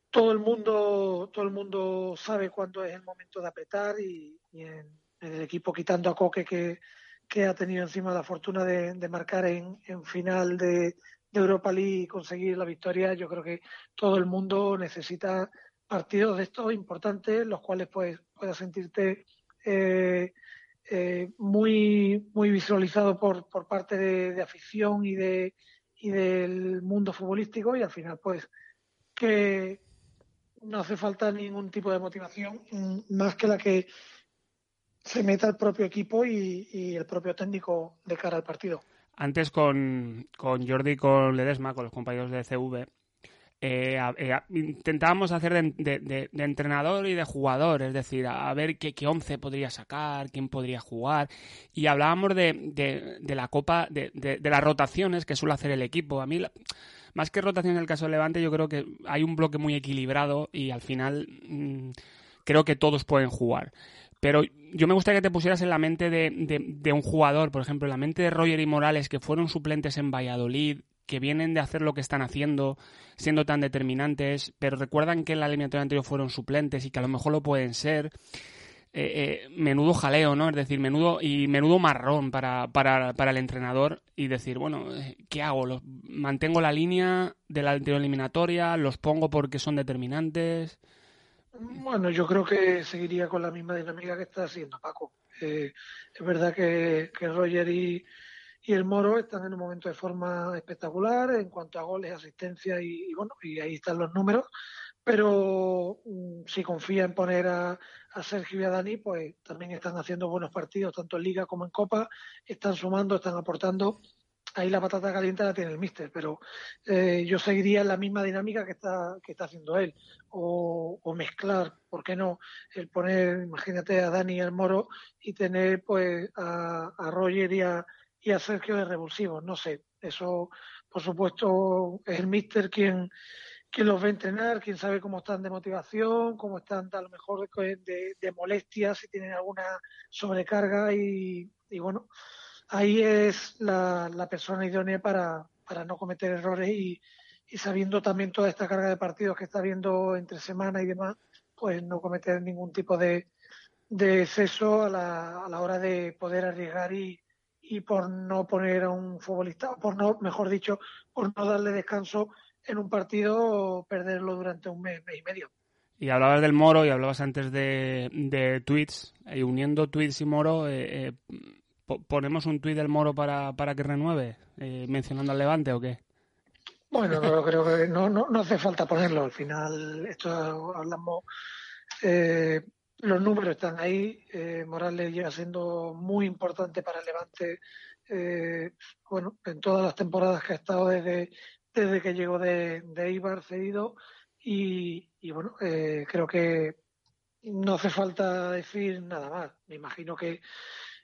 F: todo el mundo, todo el mundo sabe cuándo es el momento de apretar y, en, el equipo quitando a Coque que, que ha tenido encima la fortuna de, marcar en, final de, de Europa League y conseguir la victoria, yo creo que todo el mundo necesita partidos de estos importantes, los cuales pues puedas sentirte eh, eh, muy muy visualizado por, por parte de, afición y de y del mundo futbolístico y al final pues que no hace falta ningún tipo de motivación mm, más que la que se meta el propio equipo y, y el propio técnico de cara al partido.
A: Antes con, con Jordi con Ledesma, con los compañeros de CV, eh, eh, intentábamos hacer de, entrenador y de jugador, es decir, a, ver qué, qué, once podría sacar, quién podría jugar, y hablábamos de, la copa, de, las rotaciones que suele hacer el equipo. A mí, más que rotación en el caso de Levante, yo creo que hay un bloque muy equilibrado y al final mm, creo que todos pueden jugar. Pero yo me gustaría que te pusieras en la mente de, un jugador, por ejemplo, en la mente de Roger y Morales, que fueron suplentes en Valladolid, que vienen de hacer lo que están haciendo, siendo tan determinantes, pero recuerdan que en la eliminatoria anterior fueron suplentes y que a lo mejor lo pueden ser. Eh, eh, menudo jaleo, ¿no? Es decir, menudo y menudo marrón para, para, para el entrenador y decir, bueno, eh, ¿qué hago? ¿Los, ¿Mantengo la línea de la anterior eliminatoria? ¿Los pongo porque son determinantes?
F: Bueno, yo creo que seguiría con la misma dinámica que está haciendo Paco. es verdad que, que Roger y, y el Moro están en un momento de forma espectacular en cuanto a goles, asistencia y, bueno, y ahí están los números. Pero mm, si confía en poner a, Sergio y a Dani, pues también están haciendo buenos partidos, tanto en Liga como en Copa, están sumando, están aportando. Ahí la patata caliente la tiene el míster, pero eh, yo seguiría la misma dinámica que está, que está haciendo él. O, mezclar, ¿por qué no? El poner, imagínate, a Dani y al Moro y tener pues a, a Roger y a, y a Sergio de revulsivos. No sé, eso por supuesto es el míster quien, quien los a entrenar, quien sabe cómo están de motivación, cómo están a lo mejor de, de, molestias, si tienen alguna sobrecarga y, y bueno, ahí es la, persona idónea para, para no cometer errores y, sabiendo también toda esta carga de partidos que está viendo entre semana y demás, pues no cometer ningún tipo de, de exceso a la, a la hora de poder arriesgar y, y por no poner a un futbolista, por no, mejor dicho, por no darle descanso en un partido, perderlo durante un mes, mes y medio.
A: Y hablabas del Moro y hablabas antes de, de tweets, y uniendo tweets y Moro, eh, eh, ¿ponemos un tweet del Moro para, para que renueve, eh, mencionando al Levante o qué?
F: Bueno, no, creo que no, no, no hace falta ponerlo. Al final, esto hablamos eh, los números están ahí. Eh, Morales lleva siendo muy importante para Levante. Eh, bueno, en todas las temporadas que ha estado desde, desde que llegó de, de Ibar cedido. Y, y bueno, eh, creo que no hace falta decir nada más. Me imagino que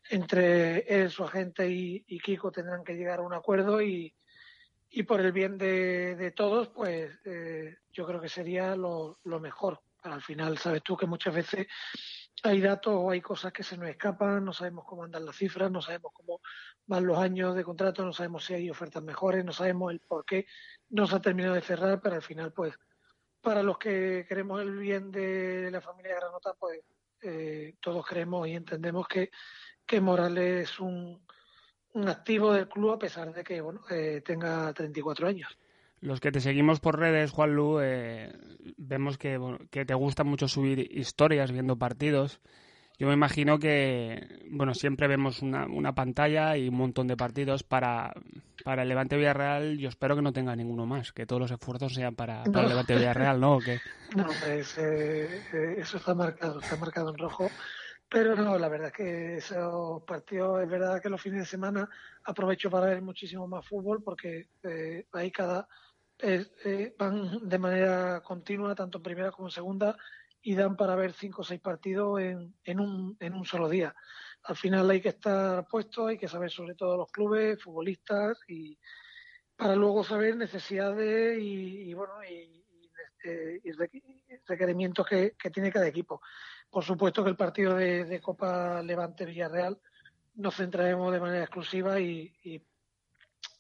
F: entre él, su agente y, y Kiko tendrán que llegar a un acuerdo y, y por el bien de, de todos, pues eh, yo creo que sería lo, lo mejor al final, sabes tú que muchas veces hay datos o hay cosas que se nos escapan, no sabemos cómo andan las cifras, no sabemos cómo van los años de contrato, no sabemos si hay ofertas mejores, no sabemos el por qué no se ha terminado de cerrar, pero al final, pues, para los que queremos el bien de la familia Granota, pues eh, todos creemos y entendemos que, que Morales es un, un activo del club a pesar de que bueno eh, tenga 34 años.
A: Los que te seguimos por redes, Juanlu, eh, vemos que, te gusta mucho subir historias viendo partidos. Yo me imagino que, bueno, siempre vemos una, una pantalla y un montón de partidos para, para el Levante Villarreal. Yo espero que no tenga ninguno más, que todos los esfuerzos sean para, el Levante Villarreal, ¿no?
F: No, pues, eh, eso está marcado, está marcado en rojo. Pero no, la verdad es que esos partidos, es verdad que los fines de semana aprovecho para ver muchísimo más fútbol porque eh, ahí cada eh, van de manera continua, tanto en primera como en segunda, y dan para ver cinco o seis partidos en, en, un, en un solo día. Al final hay que estar puesto, hay que saber sobre todo los clubes, futbolistas, y para luego saber necesidades y, bueno, y, y, requerimientos que, que tiene cada equipo. Por supuesto que el partido de, Copa Levante Villarreal nos centraremos de manera exclusiva y,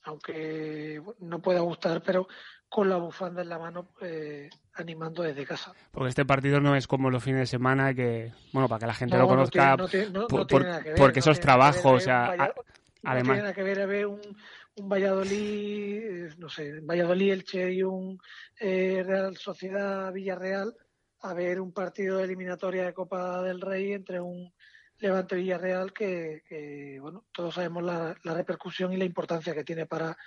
F: aunque no pueda gustar, pero con la bufanda en la mano eh, animando desde casa.
A: Porque este partido no es como los fines de semana que, bueno, para que la gente lo conozca, porque eso es trabajo, o sea, además... No
F: tiene nada que ver a ver un, un Valladolid, eh, no sé, Valladolid Elche y un eh, Real Sociedad Villarreal a ver un partido de eliminatoria de Copa del Rey entre un Levante Villarreal que, bueno, todos sabemos la, repercusión y la importancia que tiene para,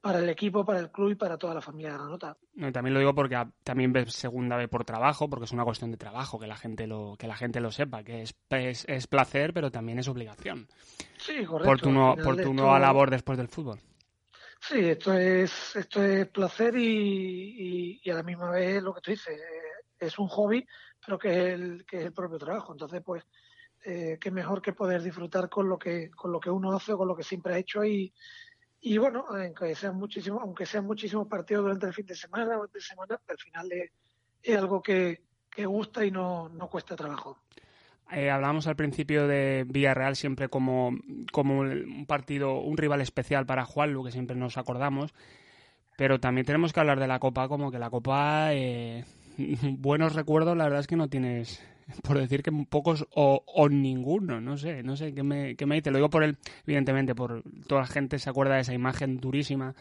F: para el equipo, para el club y para toda la familia de Granota.
A: No, también lo digo porque también ves segunda vez por trabajo, porque es una cuestión de trabajo, que la gente lo, que la gente lo sepa, que es, es, placer, pero también es obligación.
F: Sí, correcto.
A: Por tu, por tu nueva labor después del fútbol.
F: Sí, esto es, esto es placer y, y, a la misma vez lo que tú dices, eh, es un hobby, pero que es el, que es el propio trabajo. Entonces, pues, eh, qué mejor que poder disfrutar con lo que, con lo que uno hace o con lo que siempre ha hecho y, y bueno, aunque sean muchísimos, aunque sean muchísimos partidos durante el fin de semana o semana, al final es, es algo que, que gusta y no, no cuesta trabajo.
A: Eh, hablábamos al principio de Villarreal siempre como, como un partido, un rival especial para Juanlu, que siempre nos acordamos, pero también tenemos que hablar de la Copa como que la Copa, eh, buenos recuerdos, la verdad es que no tienes, por decir que pocos o, o ninguno, no sé, no sé qué me, qué me dice, lo digo por él, evidentemente, por toda la gente se acuerda de esa imagen durísima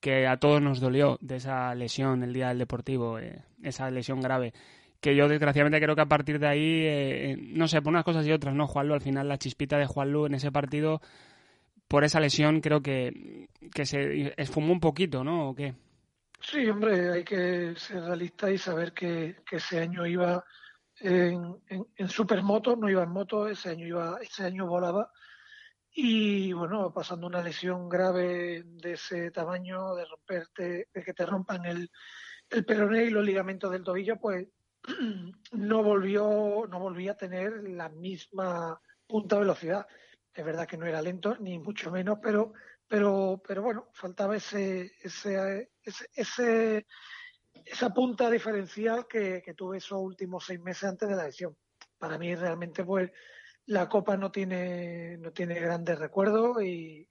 A: que a todos nos dolió de esa lesión el día del Deportivo, eh, esa lesión grave que yo desgraciadamente creo que a partir de ahí, eh, no sé, por unas cosas y otras, ¿no? Juanlu, al final la chispita de Juanlu en ese partido, por esa lesión, creo que, que se esfumó un poquito, ¿no? ¿O qué?
F: Sí, hombre, hay que ser realista y saber que, que ese año iba en, en, supermoto, no iba en moto, ese año iba, ese año volaba. Y bueno, pasando una lesión grave de ese tamaño, de romperte, de que te rompan el, el peroné y los ligamentos del tobillo, pues no volvió, no volvía a tener la misma punta velocidad. Es verdad que no era lento, ni mucho menos, pero, pero, pero bueno, faltaba ese, ese, ese, esa punta diferencial que, tuve esos últimos seis meses antes de la lesión. Para mí realmente pues la Copa no tiene, no tiene grandes recuerdos y,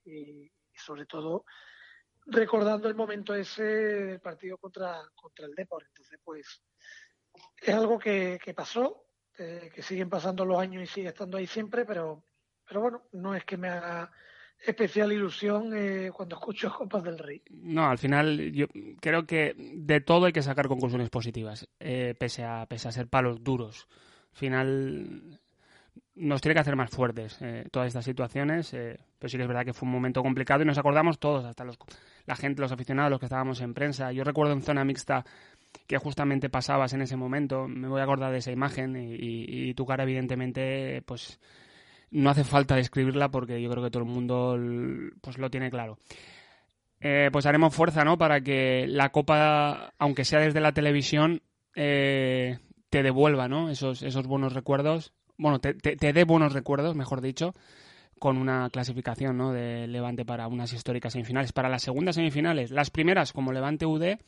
F: sobre todo recordando el momento ese del partido contra, contra el Depor. Entonces pues es algo que, pasó, que siguen pasando los años y sigue estando ahí siempre, pero, pero bueno, no es que me haga especial ilusión eh, cuando escucho Copas del Rey.
A: No, al final yo creo que de todo hay que sacar conclusiones positivas, eh, pese, a, pese a ser palos duros. Al final nos tiene que hacer más fuertes eh, todas estas situaciones, pero sí que es verdad que fue un momento complicado y nos acordamos todos, hasta los, la gente, los aficionados, los que estábamos en prensa. Yo recuerdo en zona mixta que justamente pasabas en ese momento. Me voy a acordar de esa imagen y, tu cara, evidentemente, pues no hace falta describirla porque yo creo que todo el mundo pues lo tiene claro. Eh, pues haremos fuerza, ¿no? Para que la Copa, aunque sea desde la televisión, eh, te devuelva, ¿no? Esos, esos buenos recuerdos. Bueno, te, te, te dé buenos recuerdos, mejor dicho, con una clasificación, ¿no? De Levante para unas históricas semifinales. Para las segundas semifinales, las primeras como Levante UD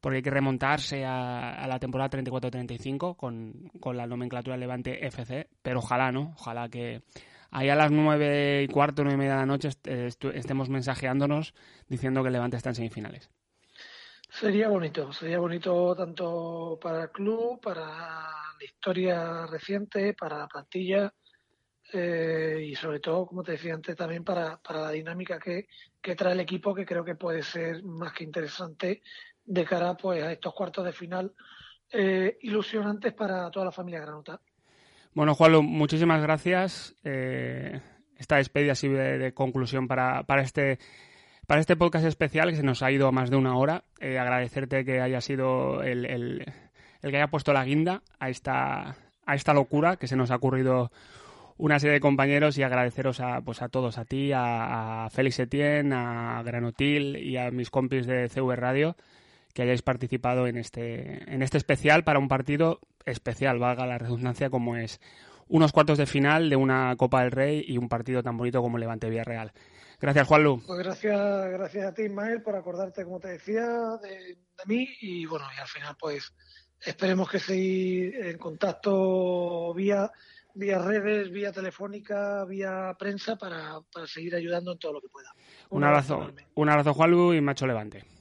A: porque hay que remontarse a, la temporada 34-35 con, con la nomenclatura Levante FC, pero ojalá, ¿no? Ojalá que ahí a las nueve y cuarto, nueve y media de la noche estemos mensajeándonos diciendo que Levante está en semifinales.
F: Sería bonito, sería bonito tanto para el club, para la historia reciente, para la plantilla eh, y sobre todo, como te decía antes, también para, para la dinámica que, que trae el equipo, que creo que puede ser más que interesante de cara pues, a estos cuartos de final eh, ilusionantes para toda la familia Granota.
A: Bueno, Juanlo, muchísimas gracias. Eh, esta despedida así de, conclusión para, para, este para este podcast especial que se nos ha ido a más de una hora. Eh, agradecerte que haya sido el, el, el, que haya puesto la guinda a esta, a esta locura que se nos ha ocurrido una serie de compañeros y agradeceros a, pues a todos, a ti, a, a Félix Etienne, a Granotil y a mis compis de CV Radio que hayáis participado en este, en este especial para un partido especial, valga la redundancia, como es unos cuartos de final de una Copa del Rey y un partido tan bonito como Levante Villarreal. Gracias, Juanlu.
F: Pues gracias, gracias a ti, Ismael, por acordarte, como te decía, de, mí y bueno, y al final pues esperemos que seguir en contacto vía vía redes, vía telefónica, vía prensa para, para seguir ayudando en todo lo que pueda.
A: Un, abrazo, un abrazo Juanlu y Macho Levante.